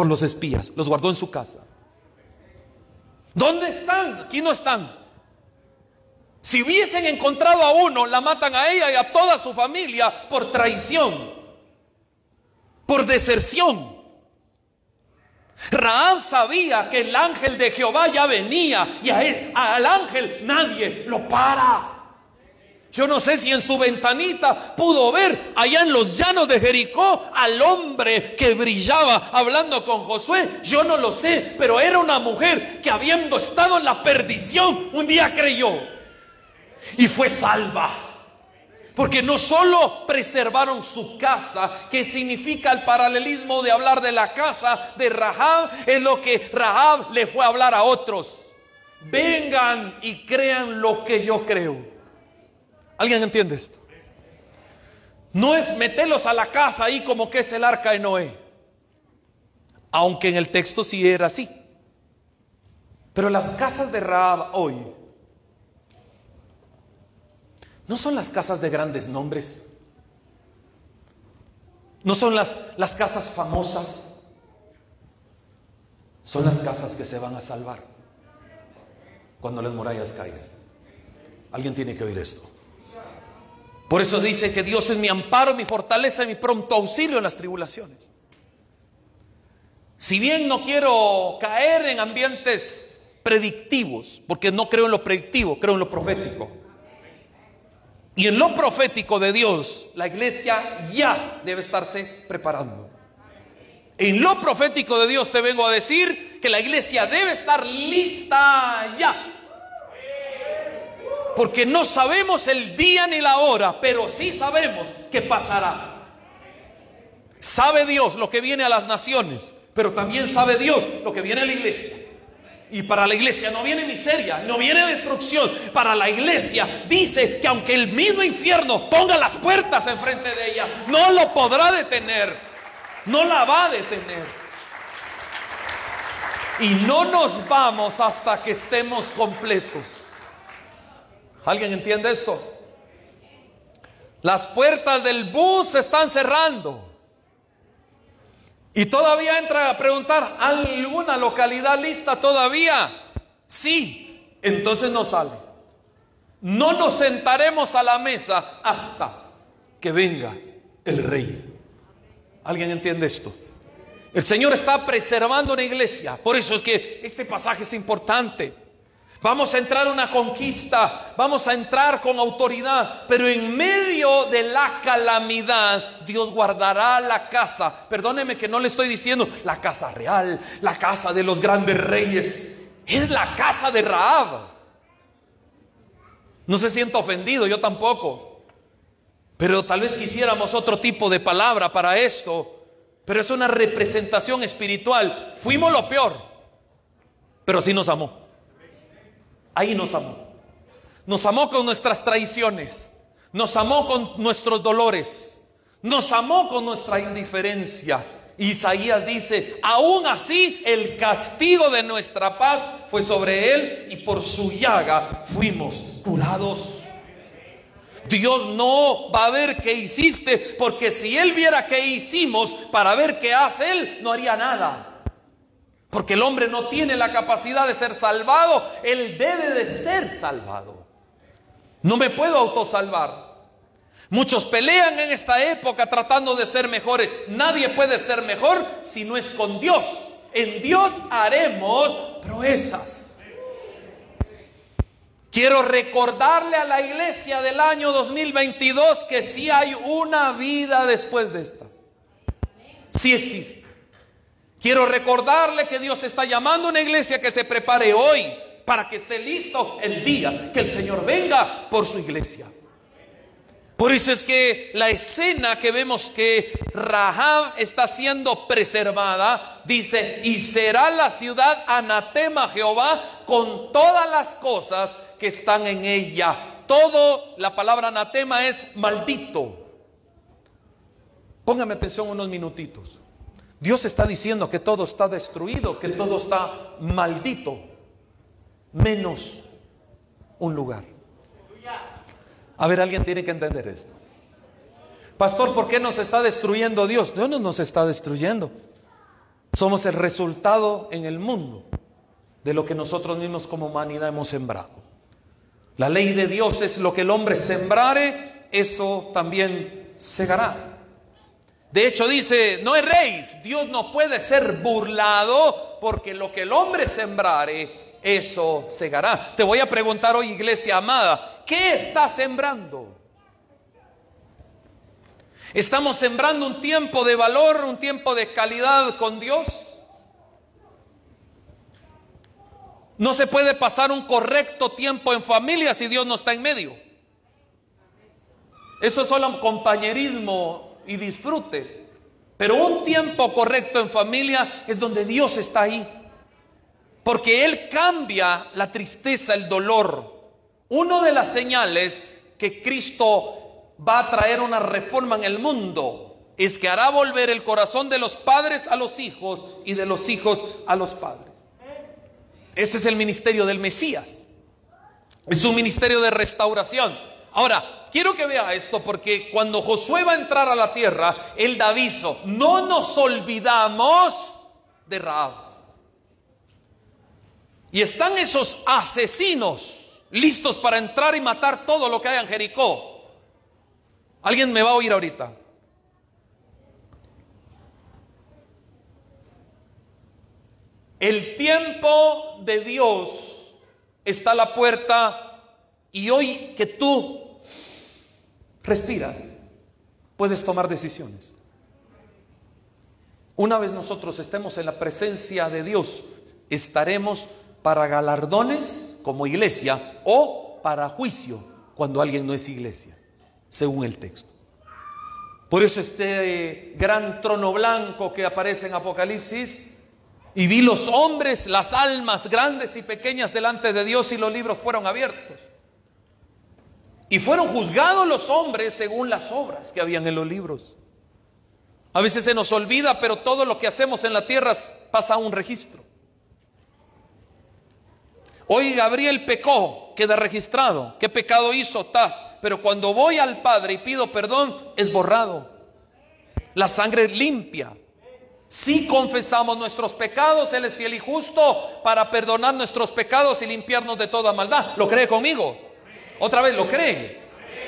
por los espías, los guardó en su casa. ¿Dónde están? Aquí no están. Si hubiesen encontrado a uno, la matan a ella y a toda su familia por traición, por deserción. Raab sabía que el ángel de Jehová ya venía y a él, al ángel nadie lo para. Yo no sé si en su ventanita pudo ver allá en los llanos de Jericó al hombre que brillaba hablando con Josué. Yo no lo sé, pero era una mujer que habiendo estado en la perdición, un día creyó y fue salva. Porque no solo preservaron su casa, que significa el paralelismo de hablar de la casa de Rahab, es lo que Rahab le fue a hablar a otros. Vengan y crean lo que yo creo. ¿Alguien entiende esto? No es meterlos a la casa ahí como que es el arca de Noé. Aunque en el texto sí era así. Pero las casas de Raab hoy no son las casas de grandes nombres. No son las, las casas famosas. son las casas que se van a salvar cuando las murallas caigan. Alguien tiene que oír esto. Por eso dice que Dios es mi amparo, mi fortaleza y mi pronto auxilio en las tribulaciones. Si bien no quiero caer en ambientes predictivos, porque no creo en lo predictivo, creo en lo profético. Y en lo profético de Dios, la iglesia ya debe estarse preparando. En lo profético de Dios te vengo a decir que la iglesia debe estar lista ya. Porque no sabemos el día ni la hora, pero sí sabemos que pasará. Sabe Dios lo que viene a las naciones, pero también sabe Dios lo que viene a la iglesia. Y para la iglesia no viene miseria, no viene destrucción. Para la iglesia dice que aunque el mismo infierno ponga las puertas enfrente de ella, no lo podrá detener no la va a detener. Y no nos vamos hasta que estemos completos. ¿Alguien entiende esto? Las puertas del bus se están cerrando. Y todavía entra a preguntar, ¿alguna localidad lista todavía? Sí, entonces no sale. No nos sentaremos a la mesa hasta que venga el rey. ¿Alguien entiende esto? El Señor está preservando una iglesia. Por eso es que este pasaje es importante. Vamos a entrar a una conquista, vamos a entrar con autoridad, pero en medio de la calamidad Dios guardará la casa. Perdóneme que no le estoy diciendo la casa real, la casa de los grandes reyes. Es la casa de Raab. No se sienta ofendido, yo tampoco. Pero tal vez quisiéramos otro tipo de palabra para esto. Pero es una representación espiritual. Fuimos lo peor. Pero sí nos amó. Ahí nos amó. Nos amó con nuestras traiciones. Nos amó con nuestros dolores. Nos amó con nuestra indiferencia. Isaías dice, aún así el castigo de nuestra paz fue sobre él y por su llaga fuimos curados. Dios no va a ver qué hiciste, porque si Él viera qué hicimos para ver qué hace Él, no haría nada. Porque el hombre no tiene la capacidad de ser salvado, Él debe de ser salvado. No me puedo autosalvar. Muchos pelean en esta época tratando de ser mejores. Nadie puede ser mejor si no es con Dios. En Dios haremos proezas. Quiero recordarle a la iglesia del año 2022 que sí hay una vida después de esta. Sí existe. Quiero recordarle que Dios está llamando a una iglesia que se prepare hoy para que esté listo el día que el Señor venga por su iglesia. Por eso es que la escena que vemos que Rahab está siendo preservada, dice, y será la ciudad anatema Jehová con todas las cosas que están en ella. Todo, la palabra anatema es maldito. Póngame atención unos minutitos. Dios está diciendo que todo está destruido, que todo está maldito, menos un lugar. A ver, alguien tiene que entender esto. Pastor, ¿por qué nos está destruyendo Dios? Dios no nos está destruyendo. Somos el resultado en el mundo de lo que nosotros mismos como humanidad hemos sembrado. La ley de Dios es lo que el hombre sembrare, eso también segará. De hecho dice, no erréis, Dios no puede ser burlado porque lo que el hombre sembrare, eso segará. Te voy a preguntar hoy, iglesia amada, ¿qué está sembrando? ¿Estamos sembrando un tiempo de valor, un tiempo de calidad con Dios? No se puede pasar un correcto tiempo en familia si Dios no está en medio. Eso es solo compañerismo y disfrute. Pero un tiempo correcto en familia es donde Dios está ahí. Porque Él cambia la tristeza, el dolor. Una de las señales que Cristo va a traer una reforma en el mundo es que hará volver el corazón de los padres a los hijos y de los hijos a los padres. Ese es el ministerio del Mesías. Es un ministerio de restauración. Ahora, quiero que vea esto porque cuando Josué va a entrar a la tierra, él da aviso, no nos olvidamos de Raab. Y están esos asesinos listos para entrar y matar todo lo que hay en Jericó. Alguien me va a oír ahorita. El tiempo de Dios está a la puerta y hoy que tú respiras, puedes tomar decisiones. Una vez nosotros estemos en la presencia de Dios, estaremos para galardones como iglesia o para juicio cuando alguien no es iglesia, según el texto. Por eso este gran trono blanco que aparece en Apocalipsis y vi los hombres, las almas grandes y pequeñas delante de Dios y los libros fueron abiertos. Y fueron juzgados los hombres según las obras que habían en los libros. A veces se nos olvida, pero todo lo que hacemos en la tierra pasa a un registro. Hoy Gabriel pecó, queda registrado. ¿Qué pecado hizo? Taz. Pero cuando voy al Padre y pido perdón, es borrado. La sangre limpia. Si confesamos nuestros pecados, Él es fiel y justo para perdonar nuestros pecados y limpiarnos de toda maldad. ¿Lo cree conmigo? Otra vez, ¿lo cree?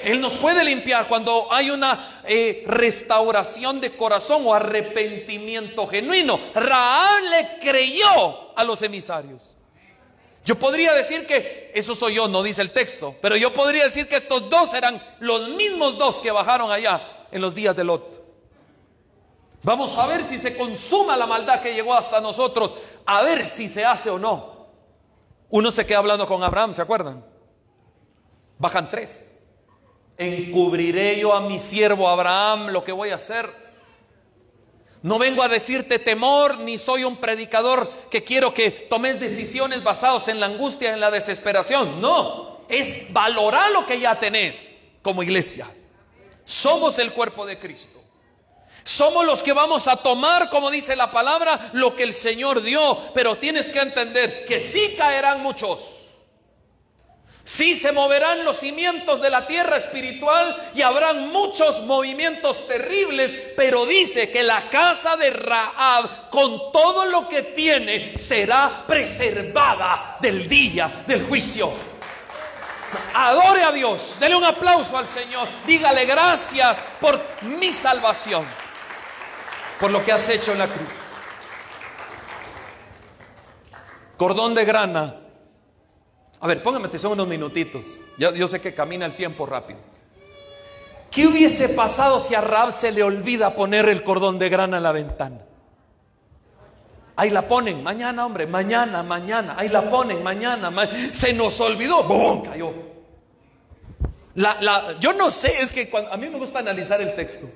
Él nos puede limpiar cuando hay una eh, restauración de corazón o arrepentimiento genuino. Raab le creyó a los emisarios. Yo podría decir que, eso soy yo, no dice el texto, pero yo podría decir que estos dos eran los mismos dos que bajaron allá en los días de Lot. Vamos a ver si se consuma la maldad que llegó hasta nosotros, a ver si se hace o no. Uno se queda hablando con Abraham, ¿se acuerdan? Bajan tres. Encubriré yo a mi siervo Abraham lo que voy a hacer. No vengo a decirte temor, ni soy un predicador que quiero que tomes decisiones basadas en la angustia, en la desesperación. No, es valorar lo que ya tenés como iglesia. Somos el cuerpo de Cristo. Somos los que vamos a tomar, como dice la palabra, lo que el Señor dio. Pero tienes que entender que sí caerán muchos. Sí se moverán los cimientos de la tierra espiritual y habrán muchos movimientos terribles, pero dice que la casa de Raab, con todo lo que tiene, será preservada del día del juicio. Adore a Dios, dele un aplauso al Señor, dígale gracias por mi salvación por lo que has hecho en la cruz. Cordón de grana. A ver, póngame son unos minutitos. Yo, yo sé que camina el tiempo rápido. ¿Qué hubiese pasado si a Rab se le olvida poner el cordón de grana en la ventana? Ahí la ponen, mañana, hombre, mañana, mañana. Ahí la ponen, mañana. se nos olvidó, ¡bum! Cayó. La, yo no sé, es que a mí me gusta analizar el texto.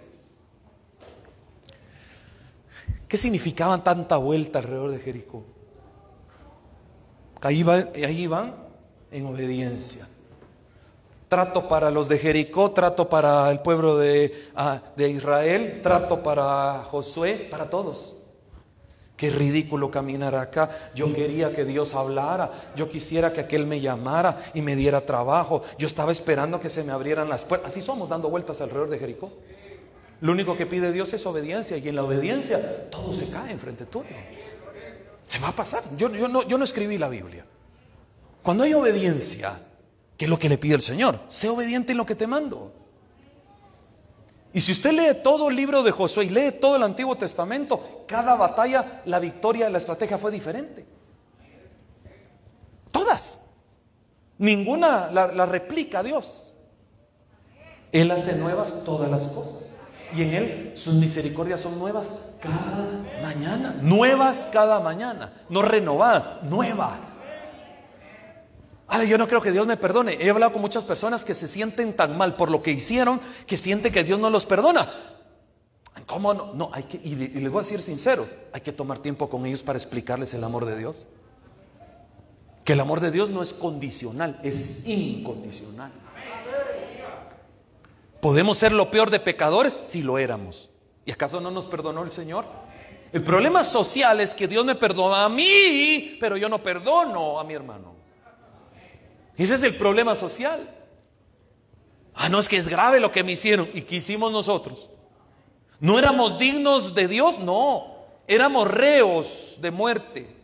¿Qué significaban tanta vuelta alrededor de Jericó? Ahí, ahí van en obediencia. Trato para los de Jericó, trato para el pueblo de, ah, de Israel, trato para Josué, para todos. Qué ridículo caminar acá. Yo quería que Dios hablara. Yo quisiera que aquel me llamara y me diera trabajo. Yo estaba esperando que se me abrieran las puertas. Así somos dando vueltas alrededor de Jericó. Lo único que pide Dios es obediencia y en la obediencia todo se cae enfrente tuyo. Se va a pasar. Yo, yo, no, yo no escribí la Biblia. Cuando hay obediencia, ¿qué es lo que le pide el Señor? Sé obediente en lo que te mando. Y si usted lee todo el libro de Josué y lee todo el Antiguo Testamento, cada batalla, la victoria, la estrategia fue diferente. Todas. Ninguna la, la replica Dios. Él hace nuevas todas las cosas y en Él sus misericordias son nuevas cada mañana. Nuevas cada mañana. No renovadas, nuevas. Yo no creo que Dios me perdone. He hablado con muchas personas que se sienten tan mal por lo que hicieron que sienten que Dios no los perdona. ¿Cómo no? No, hay que, y les voy a decir sincero, hay que tomar tiempo con ellos para explicarles el amor de Dios. Que el amor de Dios no es condicional, es incondicional. ¿Podemos ser lo peor de pecadores? Si lo éramos. ¿Y acaso no nos perdonó el Señor? El problema social es que Dios me perdona a mí, pero yo no perdono a mi hermano. Ese es el problema social. Ah, no es que es grave lo que me hicieron. ¿Y qué hicimos nosotros? ¿No éramos dignos de Dios? No. Éramos reos de muerte.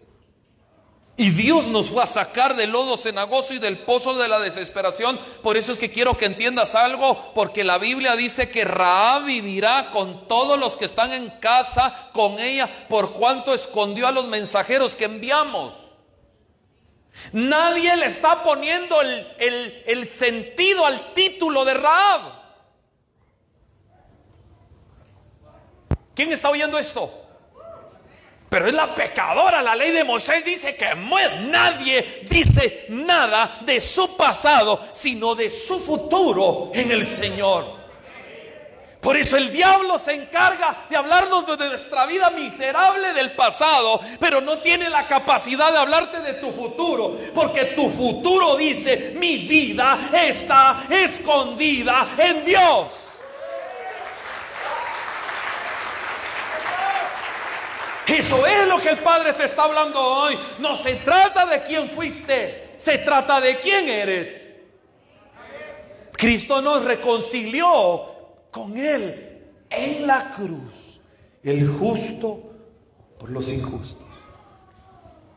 Y Dios nos fue a sacar del lodo cenagoso y del pozo de la desesperación. Por eso es que quiero que entiendas algo, porque la Biblia dice que Raab vivirá con todos los que están en casa con ella, por cuanto escondió a los mensajeros que enviamos. Nadie le está poniendo el, el sentido al título de Raab. ¿Quién está oyendo esto? Pero es la pecadora. La ley de Moisés dice que nadie dice nada de su pasado, sino de su futuro en el Señor. Por eso el diablo se encarga de hablarnos de nuestra vida miserable del pasado, pero no tiene la capacidad de hablarte de tu futuro, porque tu futuro dice, mi vida está escondida en Dios. Eso es lo que el Padre te está hablando hoy. No se trata de quién fuiste, se trata de quién eres. Cristo nos reconcilió con Él en la cruz, el justo por los injustos.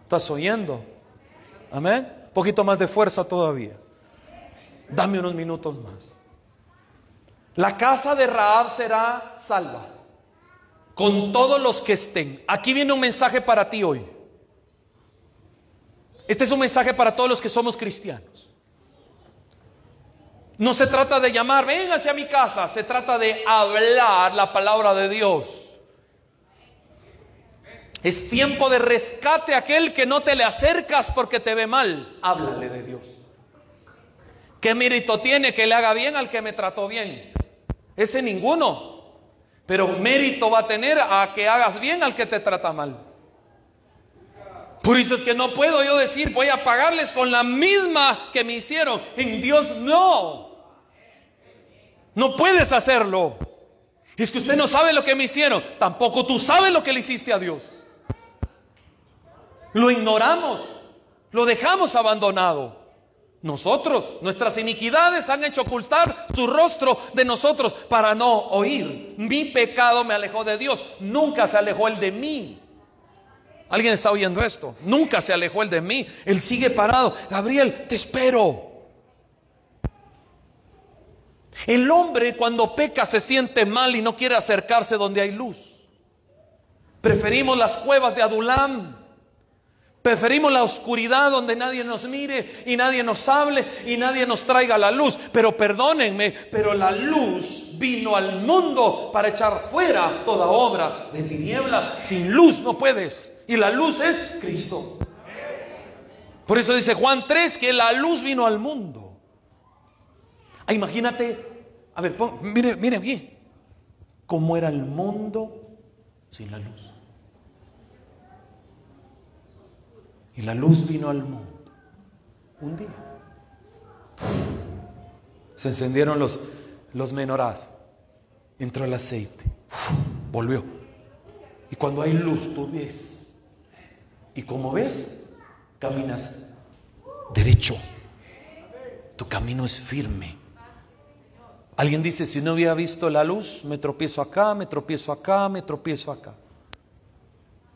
¿Estás oyendo? Amén. Un poquito más de fuerza todavía. Dame unos minutos más. La casa de Raab será salva con todos los que estén. Aquí viene un mensaje para ti hoy. Este es un mensaje para todos los que somos cristianos. No se trata de llamar, ven hacia mi casa, se trata de hablar la palabra de Dios. Es tiempo de rescate a aquel que no te le acercas porque te ve mal. Háblale de Dios. ¿Qué mérito tiene que le haga bien al que me trató bien? Ese ninguno. Pero mérito va a tener a que hagas bien al que te trata mal. Por eso es que no puedo yo decir, voy a pagarles con la misma que me hicieron. En Dios no. No puedes hacerlo. Es que usted no sabe lo que me hicieron. Tampoco tú sabes lo que le hiciste a Dios. Lo ignoramos. Lo dejamos abandonado. Nosotros, nuestras iniquidades han hecho ocultar su rostro de nosotros para no oír. Mi pecado me alejó de Dios, nunca se alejó el de mí. ¿Alguien está oyendo esto? Nunca se alejó el de mí. Él sigue parado. Gabriel, te espero. El hombre cuando peca se siente mal y no quiere acercarse donde hay luz. Preferimos las cuevas de Adulam Preferimos la oscuridad donde nadie nos mire y nadie nos hable y nadie nos traiga la luz. Pero perdónenme, pero la luz vino al mundo para echar fuera toda obra de tiniebla. Sin luz no puedes. Y la luz es Cristo. Por eso dice Juan 3 que la luz vino al mundo. Ah, imagínate, a ver, mire, mire bien, cómo era el mundo sin la luz. Y la luz vino al mundo. Un día. Se encendieron los, los menorás. Entró el aceite. Volvió. Y cuando hay luz, tú ves. Y como ves, caminas derecho. Tu camino es firme. Alguien dice, si no hubiera visto la luz, me tropiezo acá, me tropiezo acá, me tropiezo acá.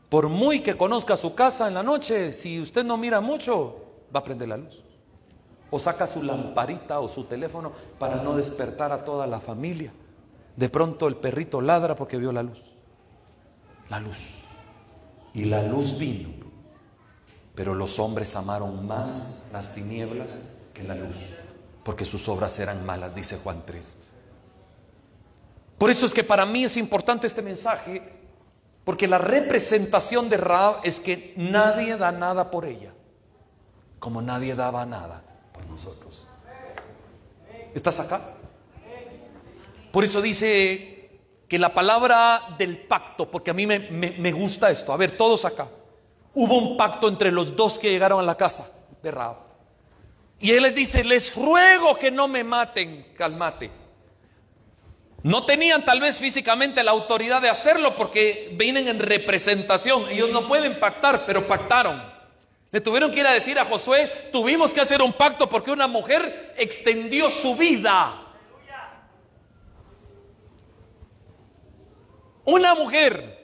Por muy que conozca su casa en la noche, si usted no mira mucho, va a prender la luz. O saca su lamparita o su teléfono para no despertar a toda la familia. De pronto el perrito ladra porque vio la luz. La luz. Y la luz vino. Pero los hombres amaron más las tinieblas que la luz. Porque sus obras eran malas, dice Juan 3. Por eso es que para mí es importante este mensaje porque la representación de Raab es que nadie da nada por ella, como nadie daba nada por nosotros. ¿Estás acá? Por eso dice que la palabra del pacto, porque a mí me, gusta esto, a ver, todos acá, hubo un pacto entre los dos que llegaron a la casa de Raab. Y él les dice, les ruego que no me maten, calmate. No tenían tal vez físicamente la autoridad de hacerlo porque vienen en representación. Ellos no pueden pactar, pero pactaron. Le tuvieron que ir a decir a Josué, tuvimos que hacer un pacto porque una mujer extendió su vida. Una mujer.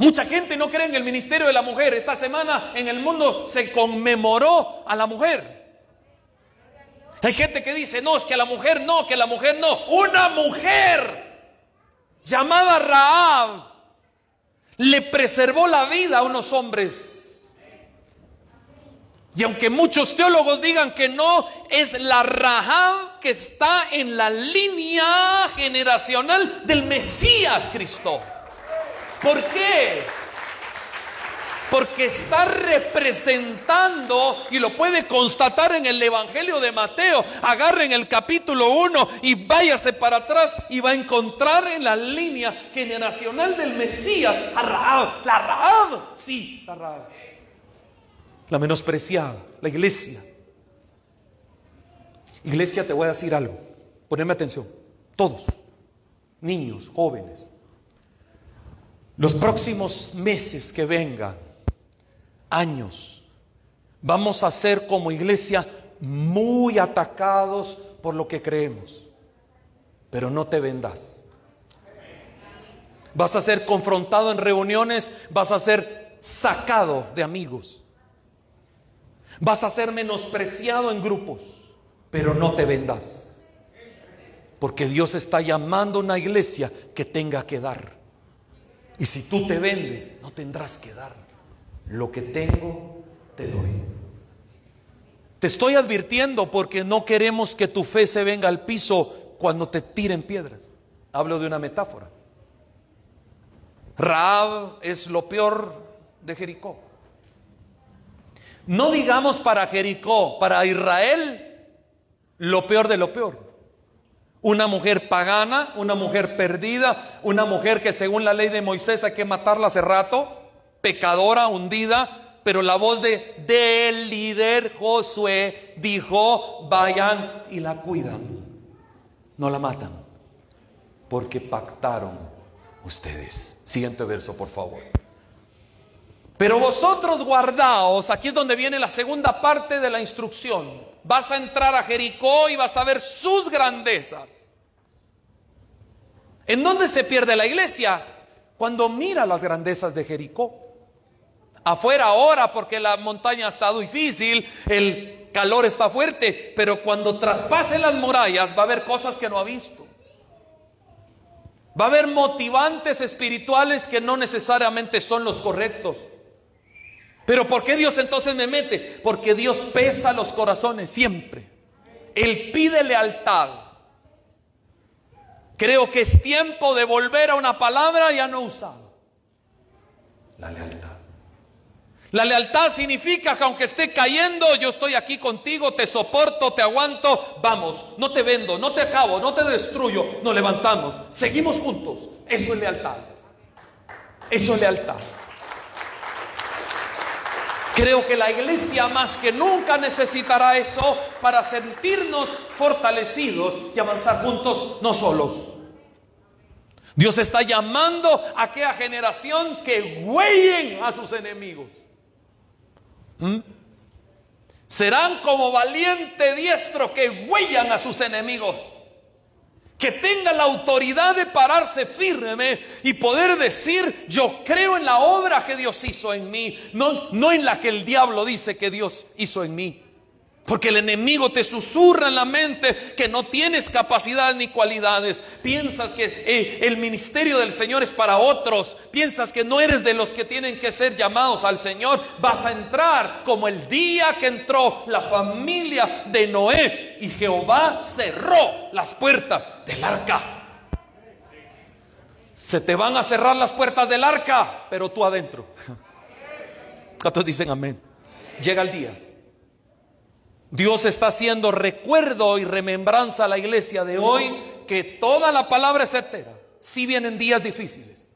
Mucha gente no cree en el ministerio de la mujer. Esta semana en el mundo se conmemoró a la mujer. Hay gente que dice, no, es que la mujer no, que la mujer no. Una mujer llamada Raab le preservó la vida a unos hombres. Y aunque muchos teólogos digan que no, es la Rahab que está en la línea generacional del Mesías Cristo. ¿Por qué? Porque está representando, y lo puede constatar en el Evangelio de Mateo, agarren el capítulo 1 y váyase para atrás y va a encontrar en la línea generacional del Mesías a Rahab. La Rahab, sí, la Rahab. La menospreciada, la iglesia. Iglesia, te voy a decir algo. Poneme atención. Todos, niños, jóvenes, los próximos meses que vengan, años, vamos a ser como iglesia muy atacados por lo que creemos. Pero no te vendas. Vas a ser confrontado en reuniones, vas a ser sacado de amigos. Vas a ser menospreciado en grupos, pero no te vendas. Porque Dios está llamando a una iglesia que tenga que dar. Y si tú te vendes, no tendrás que dar. Lo que tengo, te doy. Te estoy advirtiendo porque no queremos que tu fe se venga al piso cuando te tiren piedras. Hablo de una metáfora. Raab es lo peor de Jericó. No digamos para Jericó, para Israel, lo peor de lo peor. Una mujer pagana, una mujer perdida, una mujer que según la ley de Moisés hay que matarla hace rato, pecadora, hundida, pero la voz de del líder Josué dijo, vayan y la cuidan. No la matan, porque pactaron ustedes. Siguiente verso, por favor. Pero vosotros guardaos, aquí es donde viene la segunda parte de la instrucción vas a entrar a Jericó y vas a ver sus grandezas. ¿En dónde se pierde la iglesia? Cuando mira las grandezas de Jericó. Afuera ahora porque la montaña estado difícil, el calor está fuerte, pero cuando traspase las murallas va a haber cosas que no ha visto. Va a haber motivantes espirituales que no necesariamente son los correctos. Pero ¿por qué Dios entonces me mete? Porque Dios pesa los corazones siempre. Él pide lealtad. Creo que es tiempo de volver a una palabra ya no usada. La lealtad. La lealtad significa que aunque esté cayendo, yo estoy aquí contigo, te soporto, te aguanto, vamos, no te vendo, no te acabo, no te destruyo, nos levantamos, seguimos juntos. Eso es lealtad. Eso es lealtad. Creo que la iglesia más que nunca necesitará eso para sentirnos fortalecidos y avanzar juntos, no solos. Dios está llamando a aquella generación que huellen a sus enemigos. ¿Mm? Serán como valiente diestro que huellan a sus enemigos que tenga la autoridad de pararse firme y poder decir, yo creo en la obra que Dios hizo en mí, no, no en la que el diablo dice que Dios hizo en mí. Porque el enemigo te susurra en la mente que no tienes capacidades ni cualidades. Piensas que eh, el ministerio del Señor es para otros. Piensas que no eres de los que tienen que ser llamados al Señor. Vas a entrar como el día que entró la familia de Noé y Jehová cerró las puertas del arca. Se te van a cerrar las puertas del arca, pero tú adentro. ¿Cuántos dicen amén? Llega el día Dios está haciendo recuerdo y remembranza a la iglesia de hoy que toda la palabra es certera. Si vienen días difíciles.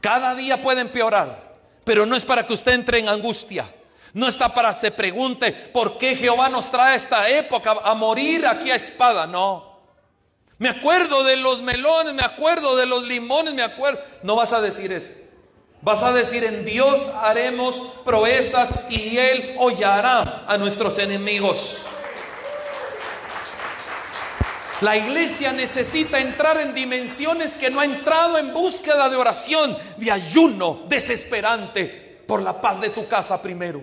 Cada día puede empeorar, pero no es para que usted entre en angustia. No está para se pregunte por qué Jehová nos trae esta época a morir aquí a espada. No. Me acuerdo de los melones, me acuerdo de los limones, me acuerdo. No vas a decir eso. Vas a decir, en Dios haremos proezas y Él hollará a nuestros enemigos. La iglesia necesita entrar en dimensiones que no ha entrado en búsqueda de oración, de ayuno desesperante por la paz de tu casa primero.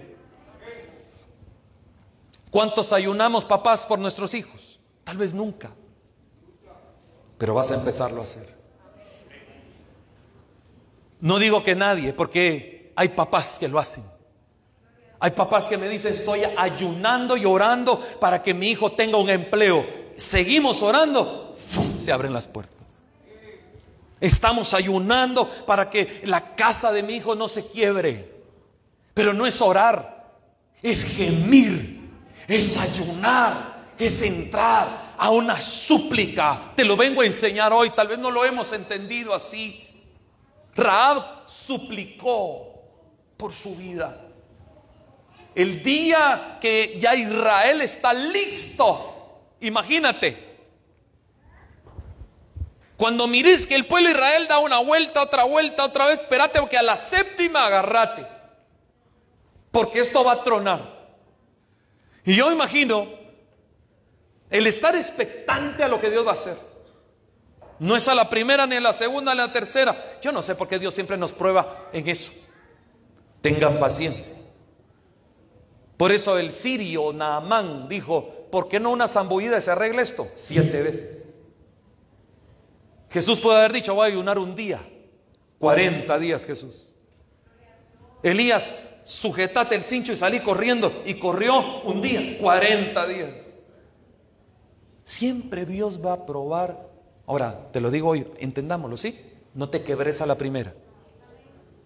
¿Cuántos ayunamos papás por nuestros hijos? Tal vez nunca. Pero vas a empezarlo a hacer. No digo que nadie, porque hay papás que lo hacen. Hay papás que me dicen, estoy ayunando y orando para que mi hijo tenga un empleo. Seguimos orando, se abren las puertas. Estamos ayunando para que la casa de mi hijo no se quiebre. Pero no es orar, es gemir, es ayunar, es entrar a una súplica. Te lo vengo a enseñar hoy, tal vez no lo hemos entendido así. Raab suplicó por su vida. El día que ya Israel está listo, imagínate, cuando mires que el pueblo de Israel da una vuelta, otra vuelta, otra vez, espérate porque a la séptima agarrate, porque esto va a tronar. Y yo imagino el estar expectante a lo que Dios va a hacer. No es a la primera, ni a la segunda, ni a la tercera. Yo no sé por qué Dios siempre nos prueba en eso. Tengan paciencia. Por eso el sirio Naamán dijo, ¿por qué no una zambullida se arregla esto? Siete veces. Jesús puede haber dicho, voy a ayunar un día. 40 días Jesús. Elías, sujetate el cincho y salí corriendo. Y corrió un día, 40 días. Siempre Dios va a probar. Ahora, te lo digo hoy, entendámoslo, ¿sí? No te quebres a la primera.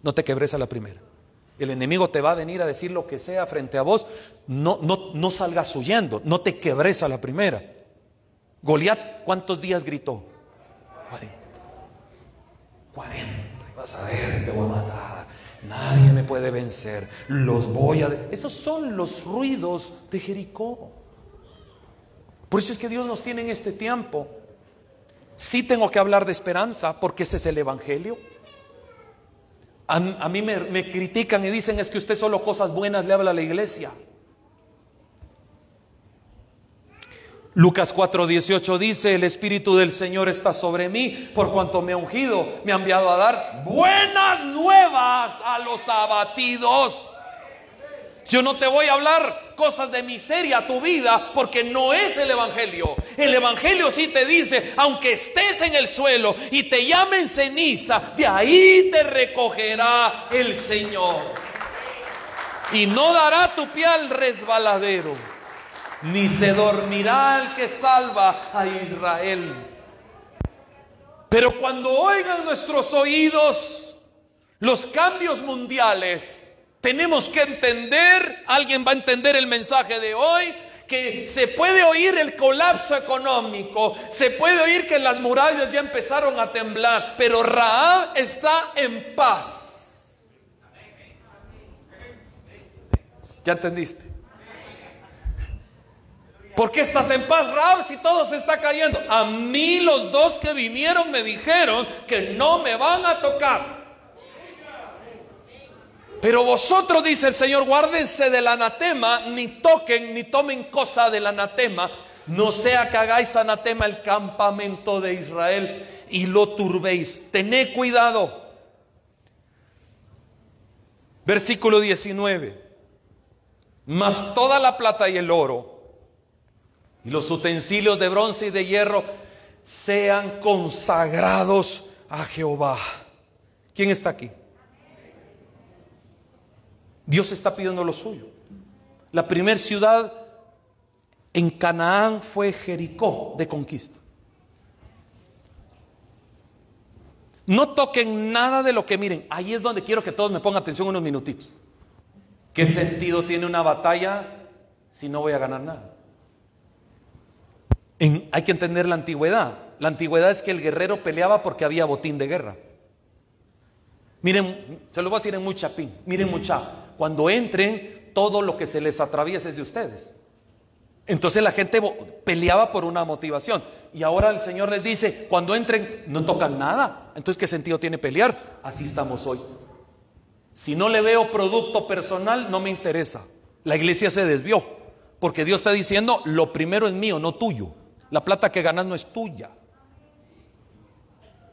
No te quebres a la primera. El enemigo te va a venir a decir lo que sea frente a vos. No, no, no salgas huyendo, no te quebres a la primera. Goliat, ¿cuántos días gritó? 40. 40. Vas a ver, te voy a matar. Nadie me puede vencer. Los voy a... Esos son los ruidos de Jericó. Por eso es que Dios nos tiene en este tiempo. Sí tengo que hablar de esperanza porque ese es el Evangelio. A, mí me, me, critican y dicen es que usted solo cosas buenas le habla a la iglesia. Lucas 4:18 dice, el Espíritu del Señor está sobre mí por cuanto me ha ungido, me ha enviado a dar buenas nuevas a los abatidos. Yo no te voy a hablar cosas de miseria a tu vida porque no es el Evangelio. El Evangelio sí te dice, aunque estés en el suelo y te llamen ceniza, de ahí te recogerá el Señor. Y no dará tu pie al resbaladero, ni se dormirá el que salva a Israel. Pero cuando oigan nuestros oídos los cambios mundiales, tenemos que entender, alguien va a entender el mensaje de hoy, que se puede oír el colapso económico, se puede oír que las murallas ya empezaron a temblar, pero Raab está en paz. ¿Ya entendiste? ¿Por qué estás en paz, Raab, si todo se está cayendo? A mí los dos que vinieron me dijeron que no me van a tocar. Pero vosotros, dice el Señor, guárdense del anatema, ni toquen ni tomen cosa del anatema, no sea que hagáis anatema el campamento de Israel y lo turbéis. Tened cuidado. Versículo 19. Mas toda la plata y el oro y los utensilios de bronce y de hierro sean consagrados a Jehová. ¿Quién está aquí? Dios está pidiendo lo suyo. La primera ciudad en Canaán fue Jericó de conquista. No toquen nada de lo que miren. Ahí es donde quiero que todos me pongan atención unos minutitos. ¿Qué sentido tiene una batalla si no voy a ganar nada? hay que entender la antigüedad. La antigüedad es que el guerrero peleaba porque había botín de guerra. Miren, se lo voy a decir en mucha pin. Miren mucha. Cuando entren, todo lo que se les atraviesa es de ustedes. Entonces la gente peleaba por una motivación. Y ahora el Señor les dice, cuando entren, no tocan nada. Entonces, ¿qué sentido tiene pelear? Así estamos hoy. Si no le veo producto personal, no me interesa. La iglesia se desvió. Porque Dios está diciendo, lo primero es mío, no tuyo. La plata que ganas no es tuya.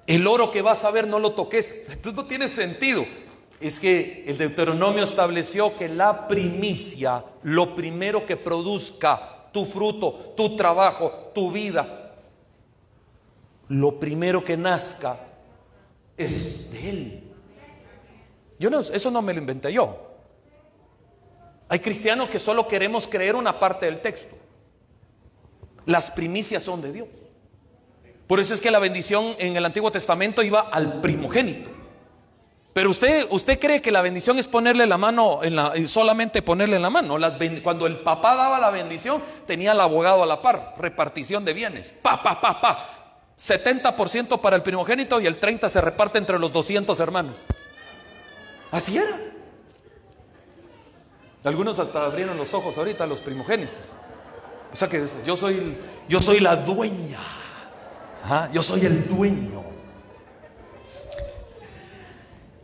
El oro que vas a ver no lo toques. Esto no tiene sentido. Es que el Deuteronomio estableció que la primicia, lo primero que produzca tu fruto, tu trabajo, tu vida, lo primero que nazca es de Él. Yo no, eso no me lo inventé yo. Hay cristianos que solo queremos creer una parte del texto. Las primicias son de Dios. Por eso es que la bendición en el Antiguo Testamento iba al primogénito. Pero usted, usted cree que la bendición es ponerle la mano, en la, solamente ponerle en la mano. Cuando el papá daba la bendición, tenía el abogado a la par, repartición de bienes. Pa, pa, pa, pa. 70% para el primogénito y el 30% se reparte entre los 200 hermanos. Así era. Algunos hasta abrieron los ojos ahorita, los primogénitos. O sea que yo soy, yo soy la dueña. Yo soy el dueño.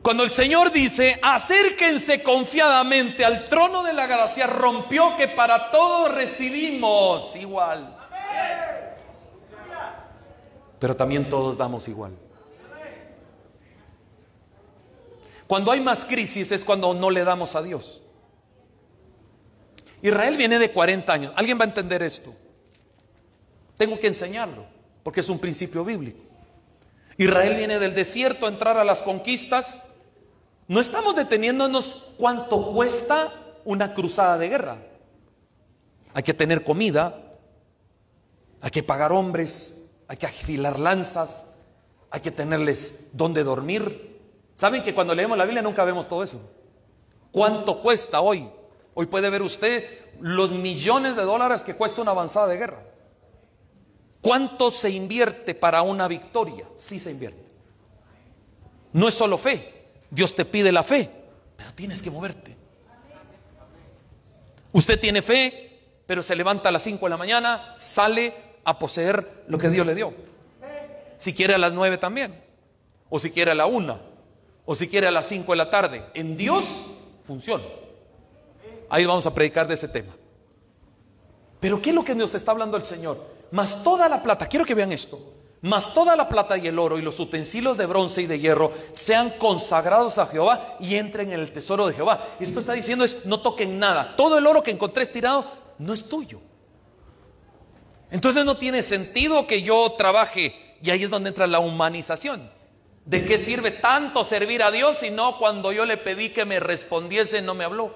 Cuando el Señor dice, acérquense confiadamente al trono de la gracia, rompió que para todos recibimos igual. Pero también todos damos igual. Cuando hay más crisis es cuando no le damos a Dios. Israel viene de 40 años. ¿Alguien va a entender esto? Tengo que enseñarlo, porque es un principio bíblico. Israel viene del desierto a entrar a las conquistas. No estamos deteniéndonos cuánto cuesta una cruzada de guerra. Hay que tener comida, hay que pagar hombres, hay que afilar lanzas, hay que tenerles donde dormir. ¿Saben que cuando leemos la Biblia nunca vemos todo eso? ¿Cuánto cuesta hoy Hoy puede ver usted los millones de dólares que cuesta una avanzada de guerra. ¿Cuánto se invierte para una victoria? Sí se invierte. No es solo fe. Dios te pide la fe, pero tienes que moverte. Usted tiene fe, pero se levanta a las 5 de la mañana, sale a poseer lo que Dios le dio. Si quiere a las 9 también, o si quiere a la 1, o si quiere a las 5 de la tarde. En Dios funciona. Ahí vamos a predicar de ese tema. Pero ¿qué es lo que nos está hablando el Señor? Más toda la plata, quiero que vean esto, más toda la plata y el oro y los utensilios de bronce y de hierro sean consagrados a Jehová y entren en el tesoro de Jehová. Esto está diciendo es, no toquen nada. Todo el oro que encontré estirado no es tuyo. Entonces no tiene sentido que yo trabaje y ahí es donde entra la humanización. ¿De qué sirve tanto servir a Dios si no cuando yo le pedí que me respondiese no me habló?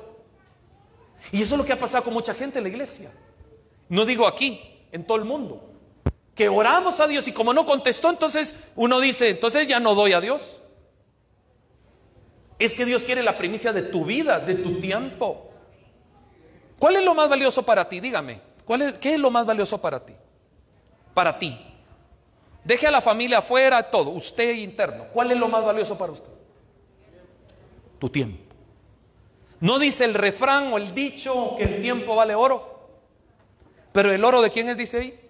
Y eso es lo que ha pasado con mucha gente en la iglesia. No digo aquí, en todo el mundo. Que oramos a Dios y como no contestó, entonces uno dice, entonces ya no doy a Dios. Es que Dios quiere la primicia de tu vida, de tu tiempo. ¿Cuál es lo más valioso para ti? Dígame. ¿cuál es, ¿Qué es lo más valioso para ti? Para ti. Deje a la familia afuera, todo. Usted interno. ¿Cuál es lo más valioso para usted? Tu tiempo. No dice el refrán o el dicho que el tiempo vale oro. Pero el oro de quién es, dice ahí.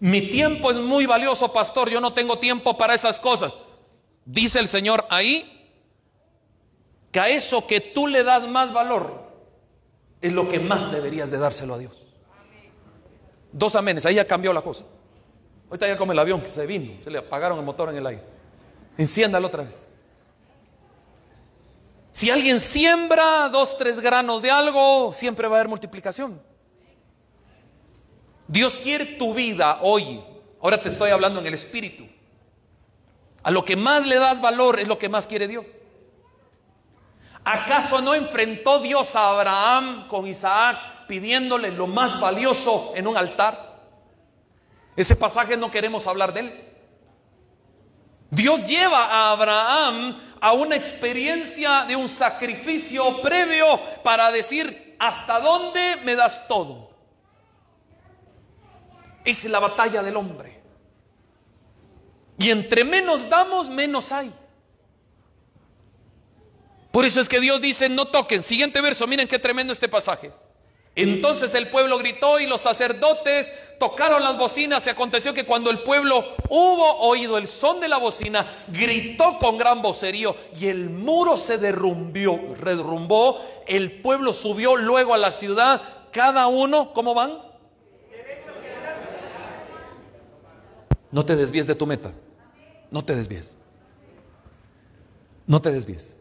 Mi tiempo es muy valioso, pastor. Yo no tengo tiempo para esas cosas. Dice el Señor ahí que a eso que tú le das más valor es lo que más deberías de dárselo a Dios. Dos amenes, ahí ya cambió la cosa. Ahorita ya como el avión que se vino, se le apagaron el motor en el aire. Enciéndalo otra vez. Si alguien siembra dos, tres granos de algo, siempre va a haber multiplicación. Dios quiere tu vida hoy. Ahora te estoy hablando en el espíritu. A lo que más le das valor es lo que más quiere Dios. ¿Acaso no enfrentó Dios a Abraham con Isaac pidiéndole lo más valioso en un altar? Ese pasaje no queremos hablar de él. Dios lleva a Abraham a una experiencia de un sacrificio previo para decir, ¿hasta dónde me das todo? Es la batalla del hombre. Y entre menos damos, menos hay. Por eso es que Dios dice, no toquen. Siguiente verso, miren qué tremendo este pasaje. Entonces el pueblo gritó y los sacerdotes tocaron las bocinas y aconteció que cuando el pueblo hubo oído el son de la bocina, gritó con gran vocerío y el muro se derrumbió, derrumbó, el pueblo subió luego a la ciudad cada uno, ¿cómo van? No te desvíes de tu meta. No te desvíes. No te desvíes.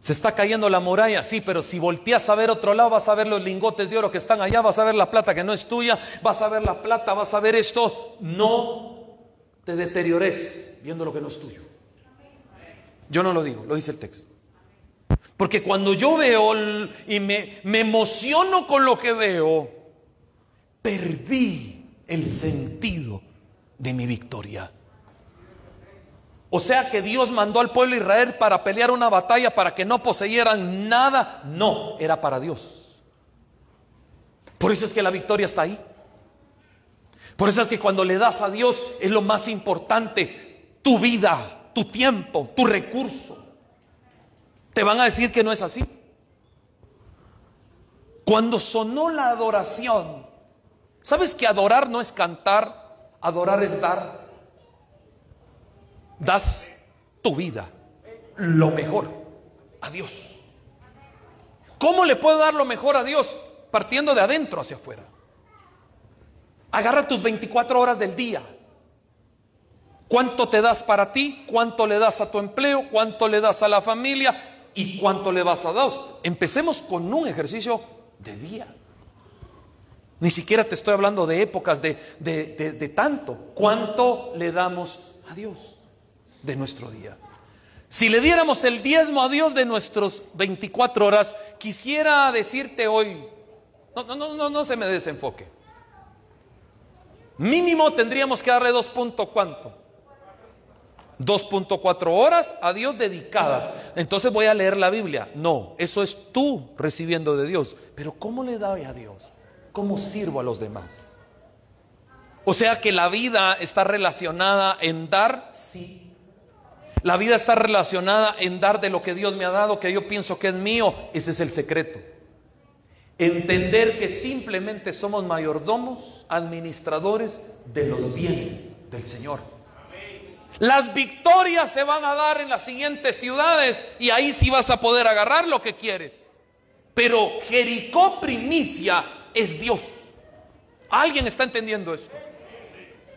Se está cayendo la muralla, sí, pero si volteas a ver otro lado, vas a ver los lingotes de oro que están allá, vas a ver la plata que no es tuya, vas a ver la plata, vas a ver esto. No te deteriores viendo lo que no es tuyo. Yo no lo digo, lo dice el texto. Porque cuando yo veo y me, me emociono con lo que veo, perdí el sentido de mi victoria. O sea que Dios mandó al pueblo de Israel para pelear una batalla para que no poseyeran nada. No, era para Dios. Por eso es que la victoria está ahí. Por eso es que cuando le das a Dios es lo más importante. Tu vida, tu tiempo, tu recurso. Te van a decir que no es así. Cuando sonó la adoración, ¿sabes que adorar no es cantar? Adorar es dar das tu vida, lo mejor, a Dios. ¿Cómo le puedo dar lo mejor a Dios? Partiendo de adentro hacia afuera. Agarra tus 24 horas del día. ¿Cuánto te das para ti? ¿Cuánto le das a tu empleo? ¿Cuánto le das a la familia? ¿Y cuánto le vas a Dios? Empecemos con un ejercicio de día. Ni siquiera te estoy hablando de épocas, de, de, de tanto. ¿Cuánto le damos a Dios? de nuestro día. Si le diéramos el diezmo a Dios de nuestros 24 horas, quisiera decirte hoy, no, no, no, no se me desenfoque. Mínimo tendríamos que darle 2 cuánto. 2.4 horas a Dios dedicadas. Entonces voy a leer la Biblia. No, eso es tú recibiendo de Dios. Pero ¿cómo le doy a Dios? ¿Cómo sirvo a los demás? O sea que la vida está relacionada en dar, sí, la vida está relacionada en dar de lo que Dios me ha dado, que yo pienso que es mío. Ese es el secreto. Entender que simplemente somos mayordomos, administradores de los bienes del Señor. Las victorias se van a dar en las siguientes ciudades y ahí sí vas a poder agarrar lo que quieres. Pero Jericó primicia es Dios. ¿Alguien está entendiendo esto?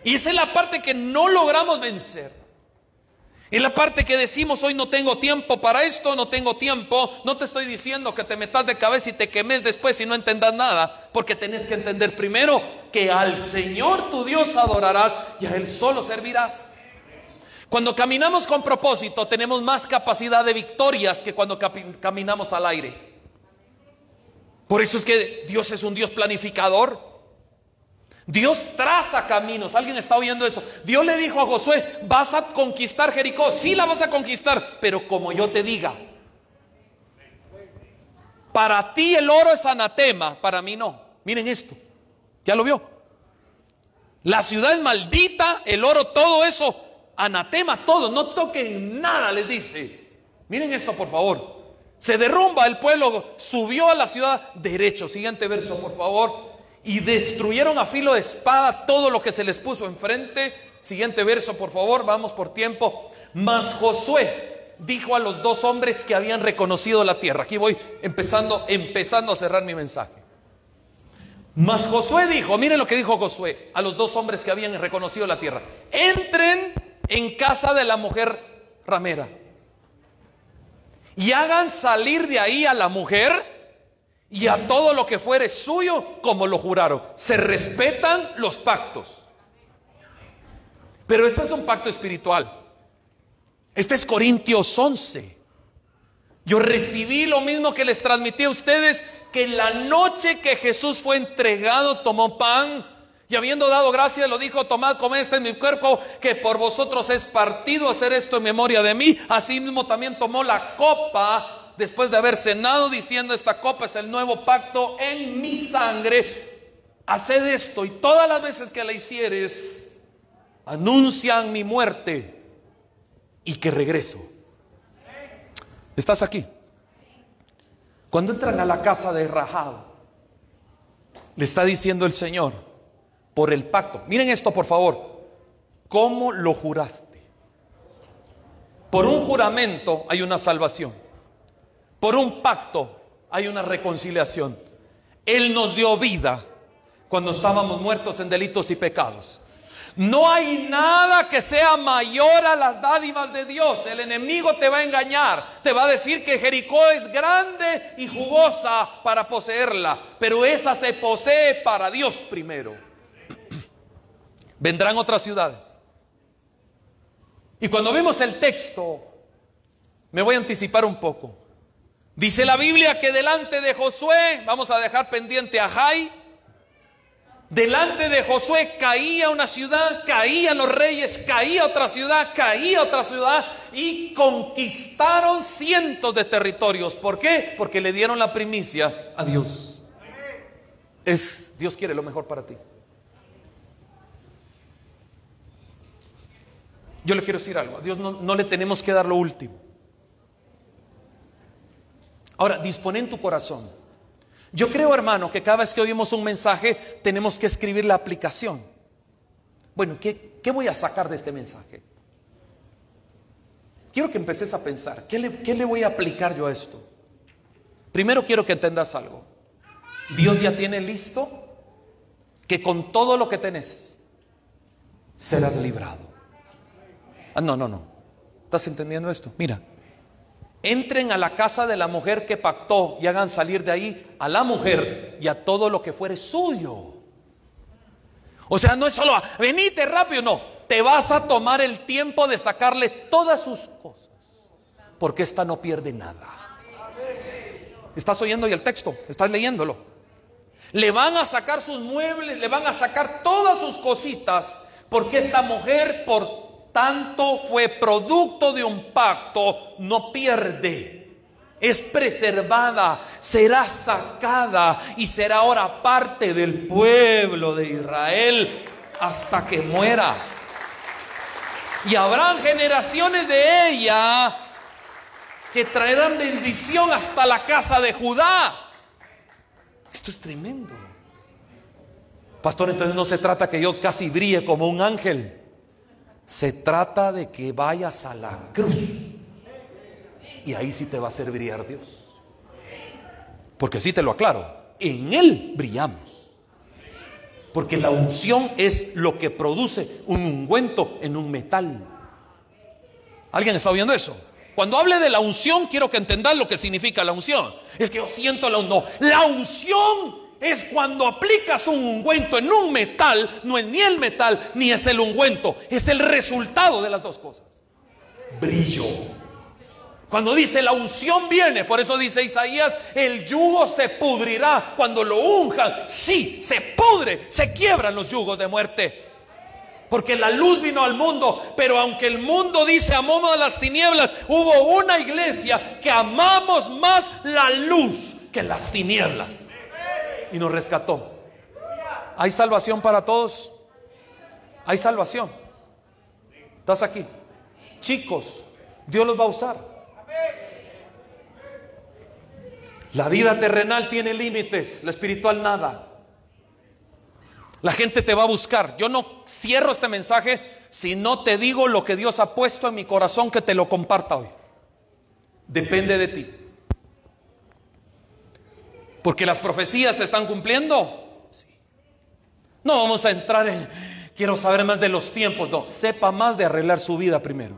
Y esa es la parte que no logramos vencer. Y la parte que decimos hoy no tengo tiempo para esto, no tengo tiempo, no te estoy diciendo que te metas de cabeza y te quemes después y no entendas nada, porque tenés que entender primero que al Señor tu Dios adorarás y a Él solo servirás. Cuando caminamos con propósito tenemos más capacidad de victorias que cuando caminamos al aire. Por eso es que Dios es un Dios planificador. Dios traza caminos. ¿Alguien está oyendo eso? Dios le dijo a Josué, vas a conquistar Jericó. Sí la vas a conquistar, pero como yo te diga. Para ti el oro es anatema, para mí no. Miren esto. ¿Ya lo vio? La ciudad es maldita, el oro, todo eso, anatema, todo. No toquen nada, les dice. Miren esto, por favor. Se derrumba el pueblo, subió a la ciudad derecho. Siguiente verso, por favor y destruyeron a filo de espada todo lo que se les puso enfrente. Siguiente verso, por favor, vamos por tiempo. Mas Josué dijo a los dos hombres que habían reconocido la tierra. Aquí voy empezando, empezando a cerrar mi mensaje. Mas Josué dijo, miren lo que dijo Josué a los dos hombres que habían reconocido la tierra. Entren en casa de la mujer ramera y hagan salir de ahí a la mujer y a todo lo que fuere suyo como lo juraron. Se respetan los pactos. Pero este es un pacto espiritual. Este es Corintios 11. Yo recibí lo mismo que les transmití a ustedes, que la noche que Jesús fue entregado tomó pan y habiendo dado gracias lo dijo, tomad, comed este en mi cuerpo, que por vosotros es partido hacer esto en memoria de mí. Asimismo también tomó la copa después de haber cenado diciendo esta copa es el nuevo pacto en mi sangre, haced esto y todas las veces que la hicieres, anuncian mi muerte y que regreso. ¿Estás aquí? Cuando entran a la casa de Rahab, le está diciendo el Señor, por el pacto, miren esto por favor, ¿cómo lo juraste? Por un juramento hay una salvación. Por un pacto hay una reconciliación. Él nos dio vida cuando estábamos muertos en delitos y pecados. No hay nada que sea mayor a las dádivas de Dios. El enemigo te va a engañar. Te va a decir que Jericó es grande y jugosa para poseerla. Pero esa se posee para Dios primero. Vendrán otras ciudades. Y cuando vemos el texto, me voy a anticipar un poco. Dice la Biblia que delante de Josué, vamos a dejar pendiente a Jai, Delante de Josué caía una ciudad, caían los reyes, caía otra ciudad, caía otra ciudad y conquistaron cientos de territorios. ¿Por qué? Porque le dieron la primicia a Dios. Es Dios quiere lo mejor para ti. Yo le quiero decir algo, a Dios no, no le tenemos que dar lo último. Ahora, dispone en tu corazón yo creo, hermano, que cada vez que oímos un mensaje tenemos que escribir la aplicación. Bueno, ¿qué, voy a sacar de este mensaje? Quiero que empeces a pensar, ¿qué le, ¿qué le voy a aplicar yo a esto? Primero quiero que entendas algo. Dios ya tiene listo que con todo lo que tenés serás librado. Ah, no, no, no. ¿Estás entendiendo esto? Mira, entren a la casa de la mujer que pactó y hagan salir de ahí a la mujer y a todo lo que fuere suyo. O sea, no es solo venite rápido, no. Te vas a tomar el tiempo de sacarle todas sus cosas. Porque esta no pierde nada. ¿Estás oyendo y el texto? ¿Estás leyéndolo? Le van a sacar sus muebles, le van a sacar todas sus cositas. Porque esta mujer, por tanto fue producto de un pacto, no pierde. Es preservada, será sacada y será ahora parte del pueblo de Israel hasta que muera. Y habrán generaciones de ella que traerán bendición hasta la casa de Judá. Esto es tremendo. Pastor, entonces no se trata que yo casi brille como un ángel. Se trata de que vayas a la cruz. Y ahí sí te va a hacer brillar Dios. Porque sí te lo aclaro, en Él brillamos. Porque la unción es lo que produce un ungüento en un metal. ¿Alguien está viendo eso? Cuando hable de la unción, quiero que entendan lo que significa la unción. Es que yo siento la unción. La unción es cuando aplicas un ungüento en un metal, no es ni el metal ni es el ungüento, es el resultado de las dos cosas. Brillo. Cuando dice la unción viene, por eso dice Isaías, el yugo se pudrirá cuando lo unjan. Sí, se pudre, se quiebran los yugos de muerte. Porque la luz vino al mundo, pero aunque el mundo dice amamos a las tinieblas, hubo una iglesia que amamos más la luz que las tinieblas y nos rescató. ¿Hay salvación para todos? Hay salvación. ¿Estás aquí? Chicos, Dios los va a usar. La vida terrenal tiene límites, la espiritual nada. La gente te va a buscar. Yo no cierro este mensaje si no te digo lo que Dios ha puesto en mi corazón que te lo comparta hoy. Depende de ti. Porque las profecías se están cumpliendo. No vamos a entrar en, quiero saber más de los tiempos. No, sepa más de arreglar su vida primero.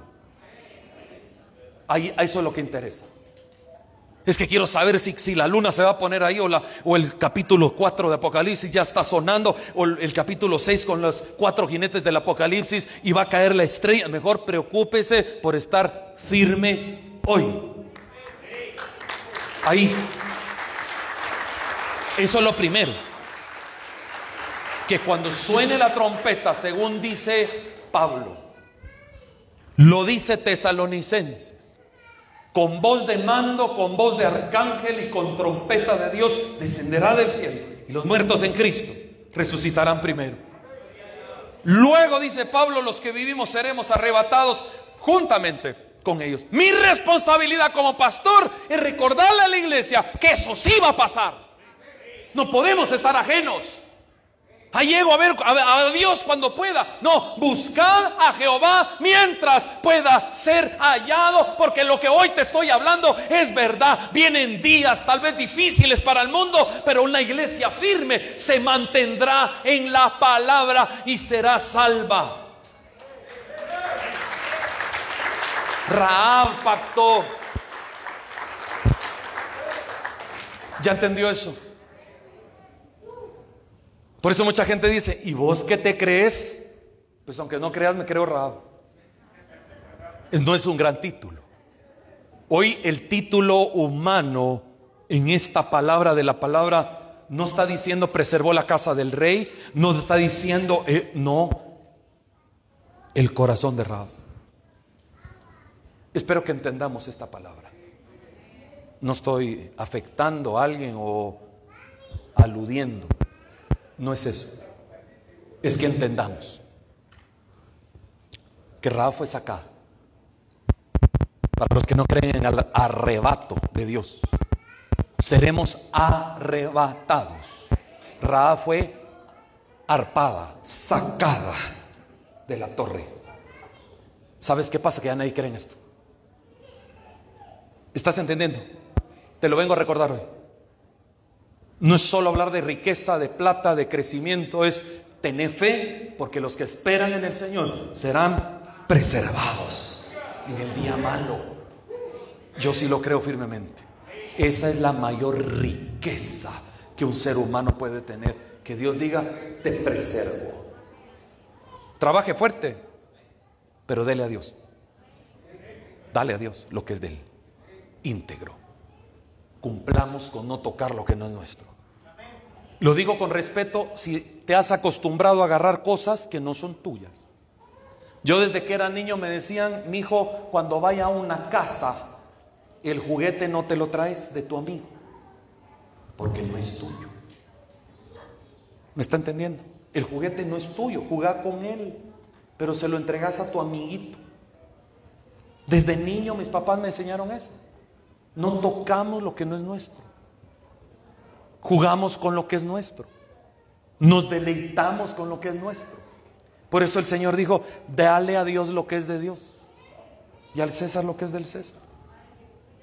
Ahí, eso es lo que interesa. Es que quiero saber si, si, la luna se va a poner ahí o, la, o el capítulo 4 de Apocalipsis ya está sonando o el, capítulo 6 con los cuatro jinetes del Apocalipsis y va a caer la estrella. Mejor preocúpese por estar firme hoy. Ahí. Eso es lo primero. Que cuando suene la trompeta, según dice Pablo, lo dice Tesalonicenses, con voz de mando, con voz de arcángel y con trompeta de Dios, descenderá del cielo y los muertos en Cristo resucitarán primero. Luego dice Pablo, los que vivimos seremos arrebatados juntamente con ellos. Mi responsabilidad como pastor es recordarle a la iglesia que eso sí va a pasar. No podemos estar ajenos. Ahí llego a ver a, Dios cuando pueda. No, buscad a Jehová mientras pueda ser hallado, porque lo que hoy te estoy hablando es verdad. Vienen días tal vez difíciles para el mundo, pero una iglesia firme se mantendrá en la palabra y será salva. Raab pactó. ¿Ya entendió eso? Por eso mucha gente dice, ¿y vos qué te crees? Pues aunque no creas, me creo Raab. No es un gran título. Hoy el título humano en esta palabra de la palabra no está diciendo preservó la casa del rey, no está diciendo, eh, no, el corazón de Raab. Espero que entendamos esta palabra. No estoy afectando a alguien o aludiendo. No es eso. Es que entendamos que Raab fue sacada. Para los que no creen en el arrebato de Dios, seremos arrebatados. Raab fue arpada, sacada de la torre. ¿Sabes qué pasa? Que ya nadie cree en esto. ¿Estás entendiendo? Te lo vengo a recordar hoy. No es solo hablar de riqueza, de plata, de crecimiento, es tener fe, porque los que esperan en el Señor serán preservados en el día malo. Yo sí lo creo firmemente. Esa es la mayor riqueza que un ser humano puede tener. Que Dios diga, te preservo. Trabaje fuerte, pero dele a Dios. Dale a Dios lo que es de Él. Íntegro. Cumplamos con no tocar lo que no es nuestro. Lo digo con respeto si te has acostumbrado a agarrar cosas que no son tuyas. Yo desde que era niño me decían, mi hijo, cuando vaya a una casa, el juguete no te lo traes de tu amigo, porque no es tuyo. ¿Me está entendiendo? El juguete no es tuyo, jugar con él, pero se lo entregas a tu amiguito. Desde niño mis papás me enseñaron eso. No tocamos lo que no es nuestro. Jugamos con lo que es nuestro. Nos deleitamos con lo que es nuestro. Por eso el Señor dijo, dale a Dios lo que es de Dios y al César lo que es del César.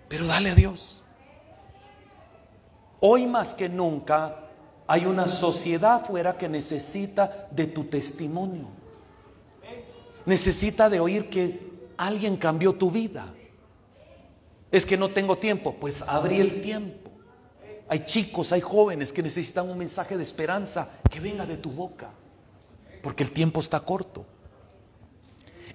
Pero dale a Dios. Hoy más que nunca hay una sociedad afuera que necesita de tu testimonio. Necesita de oír que alguien cambió tu vida. Es que no tengo tiempo, pues abrí el tiempo. Hay chicos, hay jóvenes que necesitan un mensaje de esperanza que venga de tu boca, porque el tiempo está corto.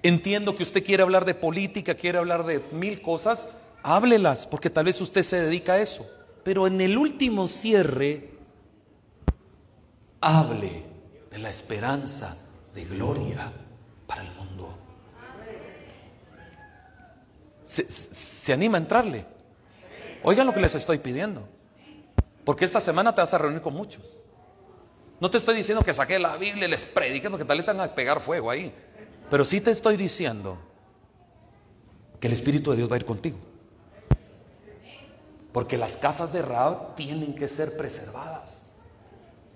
Entiendo que usted quiere hablar de política, quiere hablar de mil cosas, háblelas, porque tal vez usted se dedica a eso. Pero en el último cierre, hable de la esperanza de gloria para el mundo. Se, se anima a entrarle. Oigan lo que les estoy pidiendo. Porque esta semana te vas a reunir con muchos. No te estoy diciendo que saque la Biblia y les predique porque tal vez te van a pegar fuego ahí. Pero sí te estoy diciendo que el Espíritu de Dios va a ir contigo. Porque las casas de Raab tienen que ser preservadas.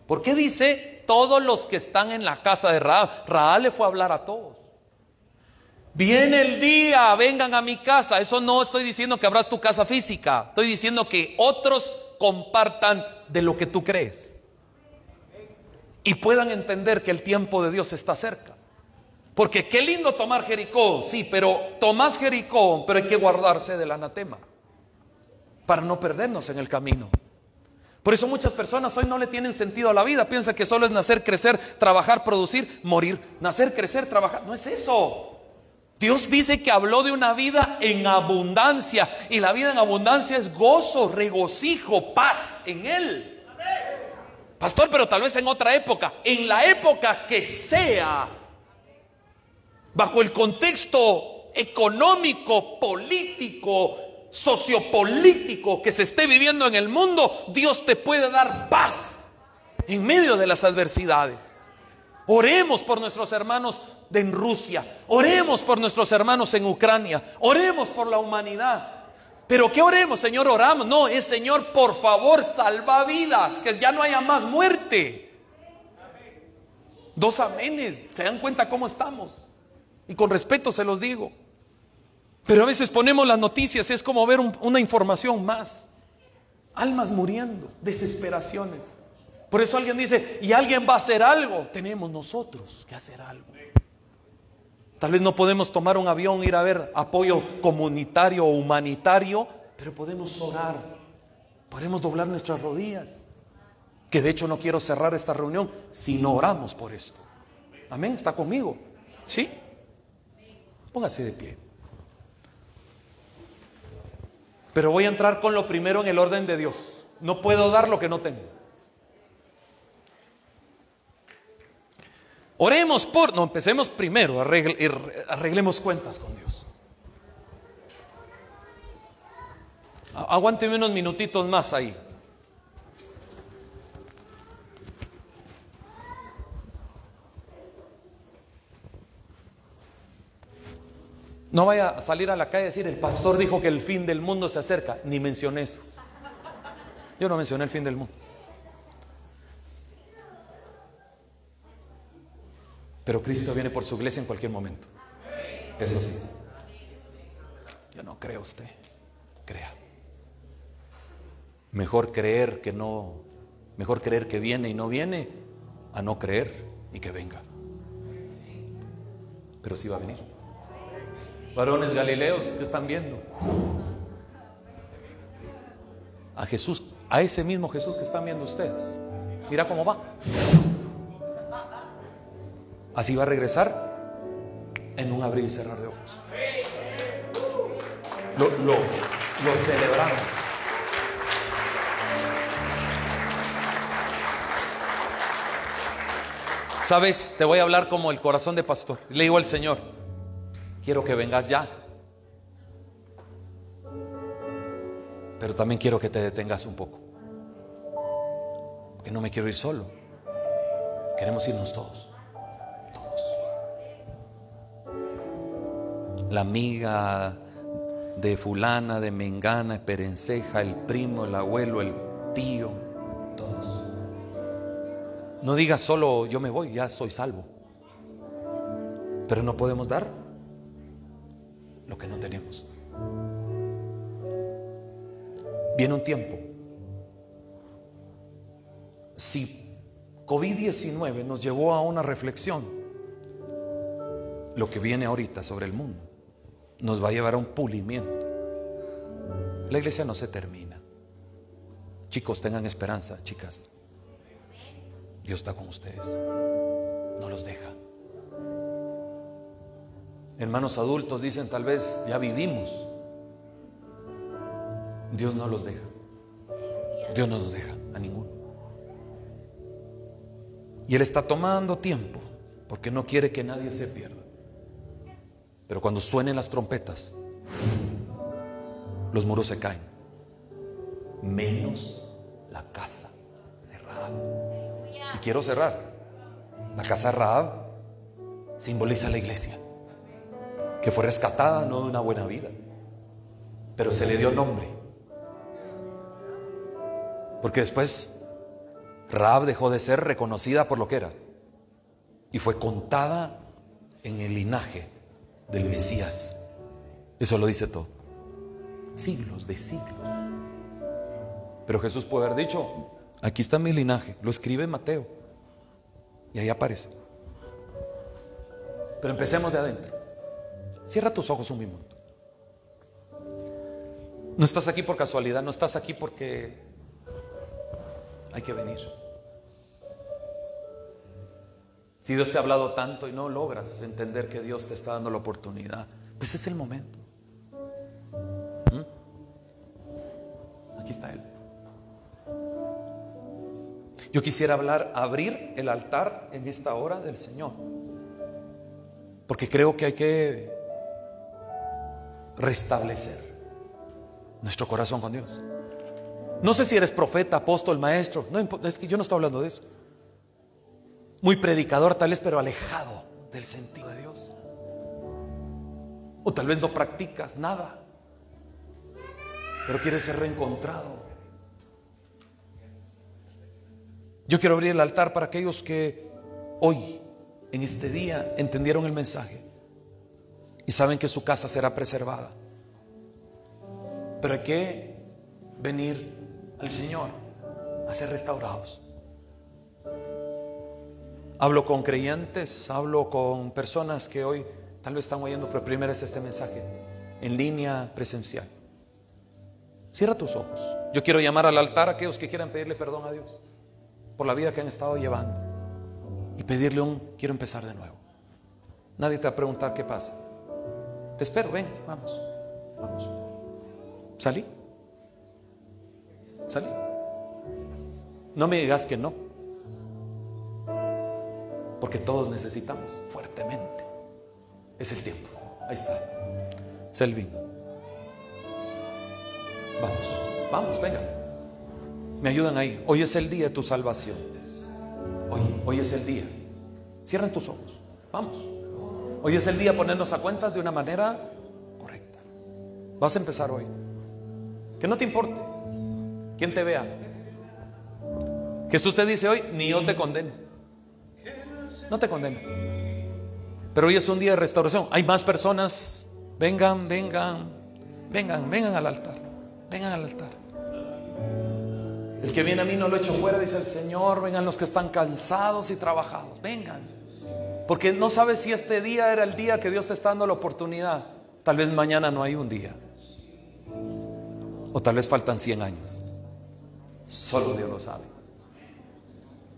¿Por qué dice todos los que están en la casa de Raab? Raab le fue a hablar a todos. Viene el día, vengan a mi casa. Eso no estoy diciendo que abras tu casa física. Estoy diciendo que otros compartan de lo que tú crees. Y puedan entender que el tiempo de Dios está cerca. Porque qué lindo tomar Jericó, sí, pero tomas Jericó, pero hay que guardarse del anatema para no perdernos en el camino. Por eso muchas personas hoy no le tienen sentido a la vida, piensan que solo es nacer, crecer, trabajar, producir, morir. Nacer, crecer, trabajar, no es eso. Dios dice que habló de una vida en abundancia y la vida en abundancia es gozo, regocijo, paz en Él. Pastor, pero tal vez en otra época, en la época que sea, bajo el contexto económico, político, sociopolítico que se esté viviendo en el mundo, Dios te puede dar paz en medio de las adversidades. Oremos por nuestros hermanos en Rusia, oremos por nuestros hermanos en Ucrania, oremos por la humanidad. Pero ¿qué oremos, Señor? Oramos. No, es Señor, por favor, salva vidas, que ya no haya más muerte. Dos amenes. ¿Se dan cuenta cómo estamos? Y con respeto se los digo. Pero a veces ponemos las noticias, es como ver una información más. Almas muriendo, desesperaciones. Por eso alguien dice, y alguien va a hacer algo. Tenemos nosotros que hacer algo. Tal vez no podemos tomar un avión, ir a ver apoyo comunitario o humanitario, pero podemos orar. Podemos doblar nuestras rodillas. Que de hecho no quiero cerrar esta reunión si no oramos por esto. Amén, está conmigo. ¿Sí? Póngase de pie. Pero voy a entrar con lo primero en el orden de Dios. No puedo dar lo que no tengo. Oremos por, no, empecemos primero, arreglemos cuentas con Dios. Aguánteme unos minutitos más ahí. No vaya a salir a la calle y decir, el pastor dijo que el fin del mundo se acerca. Ni mencioné eso. Yo no mencioné el fin del mundo. Pero Cristo viene por su iglesia en cualquier momento. Eso sí. Yo no creo usted. Crea. Mejor creer que no, mejor creer que viene y no viene, a no creer y que venga. Pero sí va a venir varones galileos que están viendo. A Jesús, a ese mismo Jesús que están viendo ustedes. Mira cómo va. Así va a regresar en un abrir y cerrar de ojos. Lo, celebramos. Sabes, te voy a hablar como el corazón de pastor. Le digo al Señor, quiero que vengas ya. Pero también quiero que te detengas un poco. Que no me quiero ir solo. Queremos irnos. Todos. La amiga de fulana, de mengana, perenceja, el primo, el abuelo, el tío, todos. No digas solo yo me voy, ya soy salvo. Pero no podemos dar lo que no tenemos. Viene un tiempo. Si COVID-19 nos llevó a una reflexión, lo que viene ahorita sobre el mundo nos va a llevar a un pulimiento. La iglesia no se termina. Chicos, tengan esperanza, chicas. Dios está con ustedes. No los deja. Hermanos adultos dicen, tal vez ya vivimos. Dios no los deja. Dios no nos deja a ninguno. Y Él está tomando tiempo porque no quiere que nadie se pierda. Pero cuando suenen las trompetas, los muros se caen. Menos la casa de Raab. Y quiero cerrar. La casa de Raab simboliza la iglesia que fue rescatada no de una buena vida, pero se le dio nombre. Porque después Raab dejó de ser reconocida por lo que era y fue contada en el linaje del Mesías. Eso lo dice todo. Siglos de siglos. Pero Jesús puede haber dicho, aquí está mi linaje, lo escribe Mateo. Y ahí aparece. Pero empecemos de adentro. Cierra tus ojos un minuto. No estás aquí por casualidad, no estás aquí porque hay que venir. Si Dios te ha hablado tanto y no logras entender que Dios te está dando la oportunidad, pues es el momento. ¿Mm? Aquí está Él. Yo quisiera hablar, abrir el altar en esta hora del Señor. Porque creo que hay que restablecer nuestro corazón con Dios. No sé si eres profeta, apóstol, maestro. No, es que yo no estoy hablando de eso. Muy predicador tal vez, pero alejado del sentido de Dios. O tal vez no practicas nada, pero quieres ser reencontrado. Yo quiero abrir el altar para aquellos que hoy en este día entendieron el mensaje y saben que su casa será preservada. Pero hay que venir al Señor a ser restaurados. Hablo con creyentes, hablo con personas que hoy tal vez están oyendo por primera vez este mensaje, en línea presencial. Cierra tus ojos. Yo quiero llamar al altar a aquellos que quieran pedirle perdón a Dios por la vida que han estado llevando y pedirle un quiero empezar de nuevo. Nadie te va a preguntar qué pasa. Te espero, ven, vamos, vamos. ¿Salí? ¿Salí? No me digas que no. Porque todos necesitamos fuertemente. Es el tiempo. Ahí está. Selvin. Vamos, vamos, venga. Me ayudan ahí. Hoy es el día de tu salvación. Hoy, hoy es el día. Cierren tus ojos. Vamos. Hoy es el día de ponernos a cuentas de una manera correcta. Vas a empezar hoy. Que no te importe. Quien te vea. Jesús te dice hoy, ni yo te condeno. No te condeno. Pero hoy es un día de restauración. Hay más personas. Vengan, vengan, vengan, vengan al altar. Vengan al altar. El que viene a mí no lo echo fuera, dice el Señor. Vengan los que están cansados y trabajados. Vengan. Porque no sabes si este día era el día que Dios te está dando la oportunidad. Tal vez mañana no hay un día. O tal vez faltan 100 años. Solo Dios lo sabe.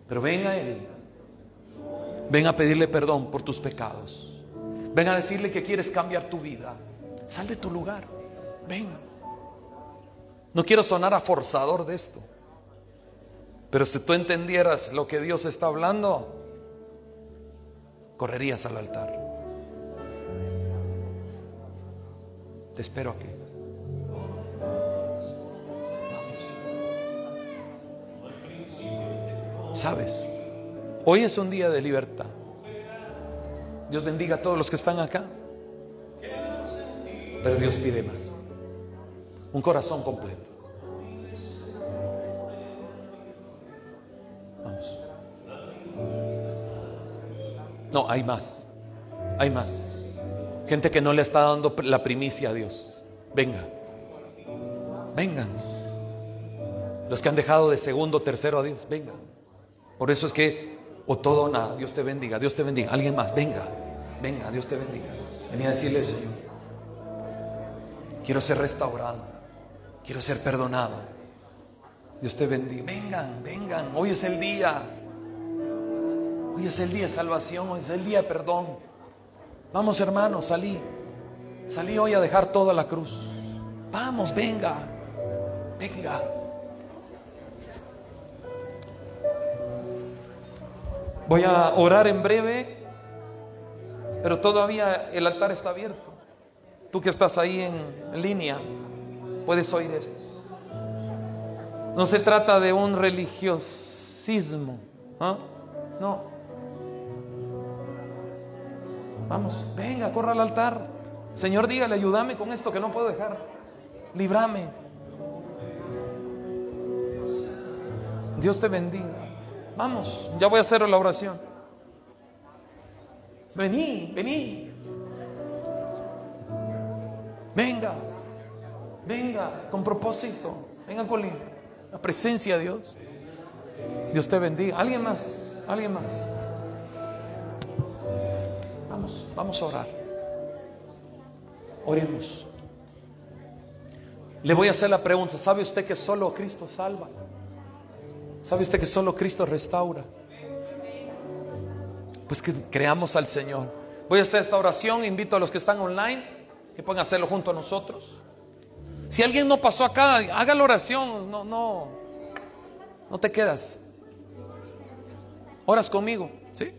Pero ven a Él. Ven a pedirle perdón por tus pecados. Ven a decirle que quieres cambiar tu vida. Sal de tu lugar. Ven. No quiero sonar a forzador de esto. Pero si tú entendieras lo que Dios está hablando, correrías al altar. Te espero aquí. ¿Sabes? Hoy es un día de libertad. Dios bendiga a todos los que están acá. Pero Dios pide más. Un corazón completo. Vamos. No, hay más. Hay más. Gente que no le está dando la primicia a Dios. Venga. Vengan. Los que han dejado de segundo, tercero a Dios. Vengan. Por eso es que o todo o nada. Dios te bendiga, Dios te bendiga. Alguien más, venga, venga, Dios te bendiga. Venía a decirle, Señor, quiero ser restaurado, quiero ser perdonado. Dios te bendiga. Vengan, vengan, hoy es el día. Hoy es el día de salvación, hoy es el día de perdón. Vamos hermanos, salí. Salí hoy a dejar toda la cruz. Vamos, venga, venga. Voy a orar en breve, pero todavía el altar está abierto. Tú que estás ahí en línea, puedes oír esto. No se trata de un religiosismo, ¿ah? no. Vamos, venga, corra al altar. Señor, dígale, ayúdame con esto que no puedo dejar. Librame. Dios te bendiga. Vamos, ya voy a hacer la oración. Vení, vení. Venga, venga, con propósito. Venga con la presencia de Dios. Dios te bendiga. ¿Alguien más? ¿Alguien más? Vamos, vamos a orar. Oremos. Le voy a hacer la pregunta. ¿Sabe usted que solo Cristo salva? ¿Sabe usted que solo Cristo restaura? Pues que creamos al Señor. Voy a hacer esta oración, invito a los que están online que puedan hacerlo junto a nosotros. Si alguien no pasó acá, haga la oración, no, no, no te quedas. Oras conmigo, ¿sí?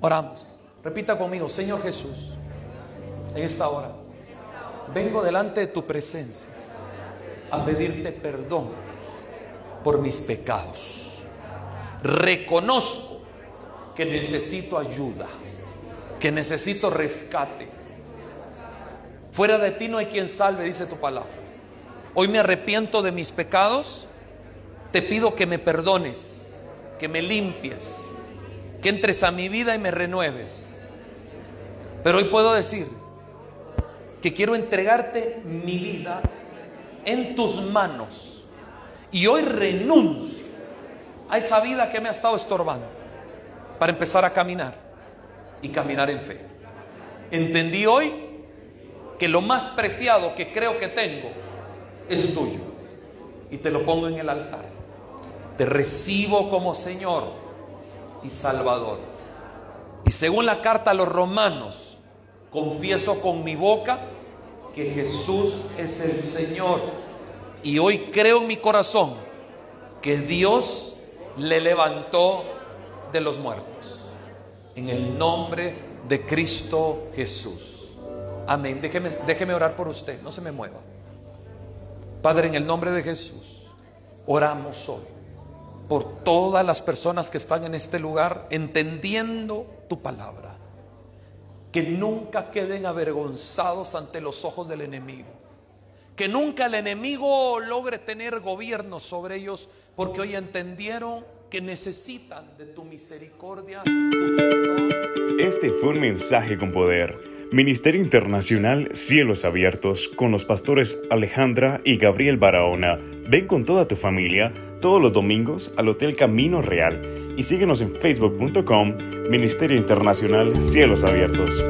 Oramos. Repita conmigo, Señor Jesús, en esta hora, vengo delante de tu presencia a pedirte perdón por mis pecados. Reconozco que necesito ayuda, que necesito rescate. Fuera de ti no hay quien salve, dice tu palabra. Hoy me arrepiento de mis pecados. Te pido que me perdones, que me limpies, que entres a mi vida y me renueves. Pero hoy puedo decir que quiero entregarte mi vida en tus manos. Y hoy renuncio a esa vida que me ha estado estorbando para empezar a caminar y caminar en fe. Entendí hoy que lo más preciado que creo que tengo es tuyo y te lo pongo en el altar. Te recibo como Señor y Salvador. Y según la carta a los romanos, confieso con mi boca que Jesús es el Señor. Y hoy creo en mi corazón que Dios le levantó de los muertos. En el nombre de Cristo Jesús. Amén. Déjeme, orar por usted. No se me mueva. Padre, en el nombre de Jesús, oramos hoy por todas las personas que están en este lugar entendiendo tu palabra. Que nunca queden avergonzados ante los ojos del enemigo. Que nunca el enemigo logre tener gobierno sobre ellos porque hoy entendieron que necesitan de tu misericordia. Este fue un mensaje con poder. Ministerio Internacional Cielos Abiertos con los pastores Alejandra y Gabriel Barahona. Ven con toda tu familia todos los domingos al Hotel Camino Real y síguenos en facebook.com Ministerio Internacional Cielos Abiertos.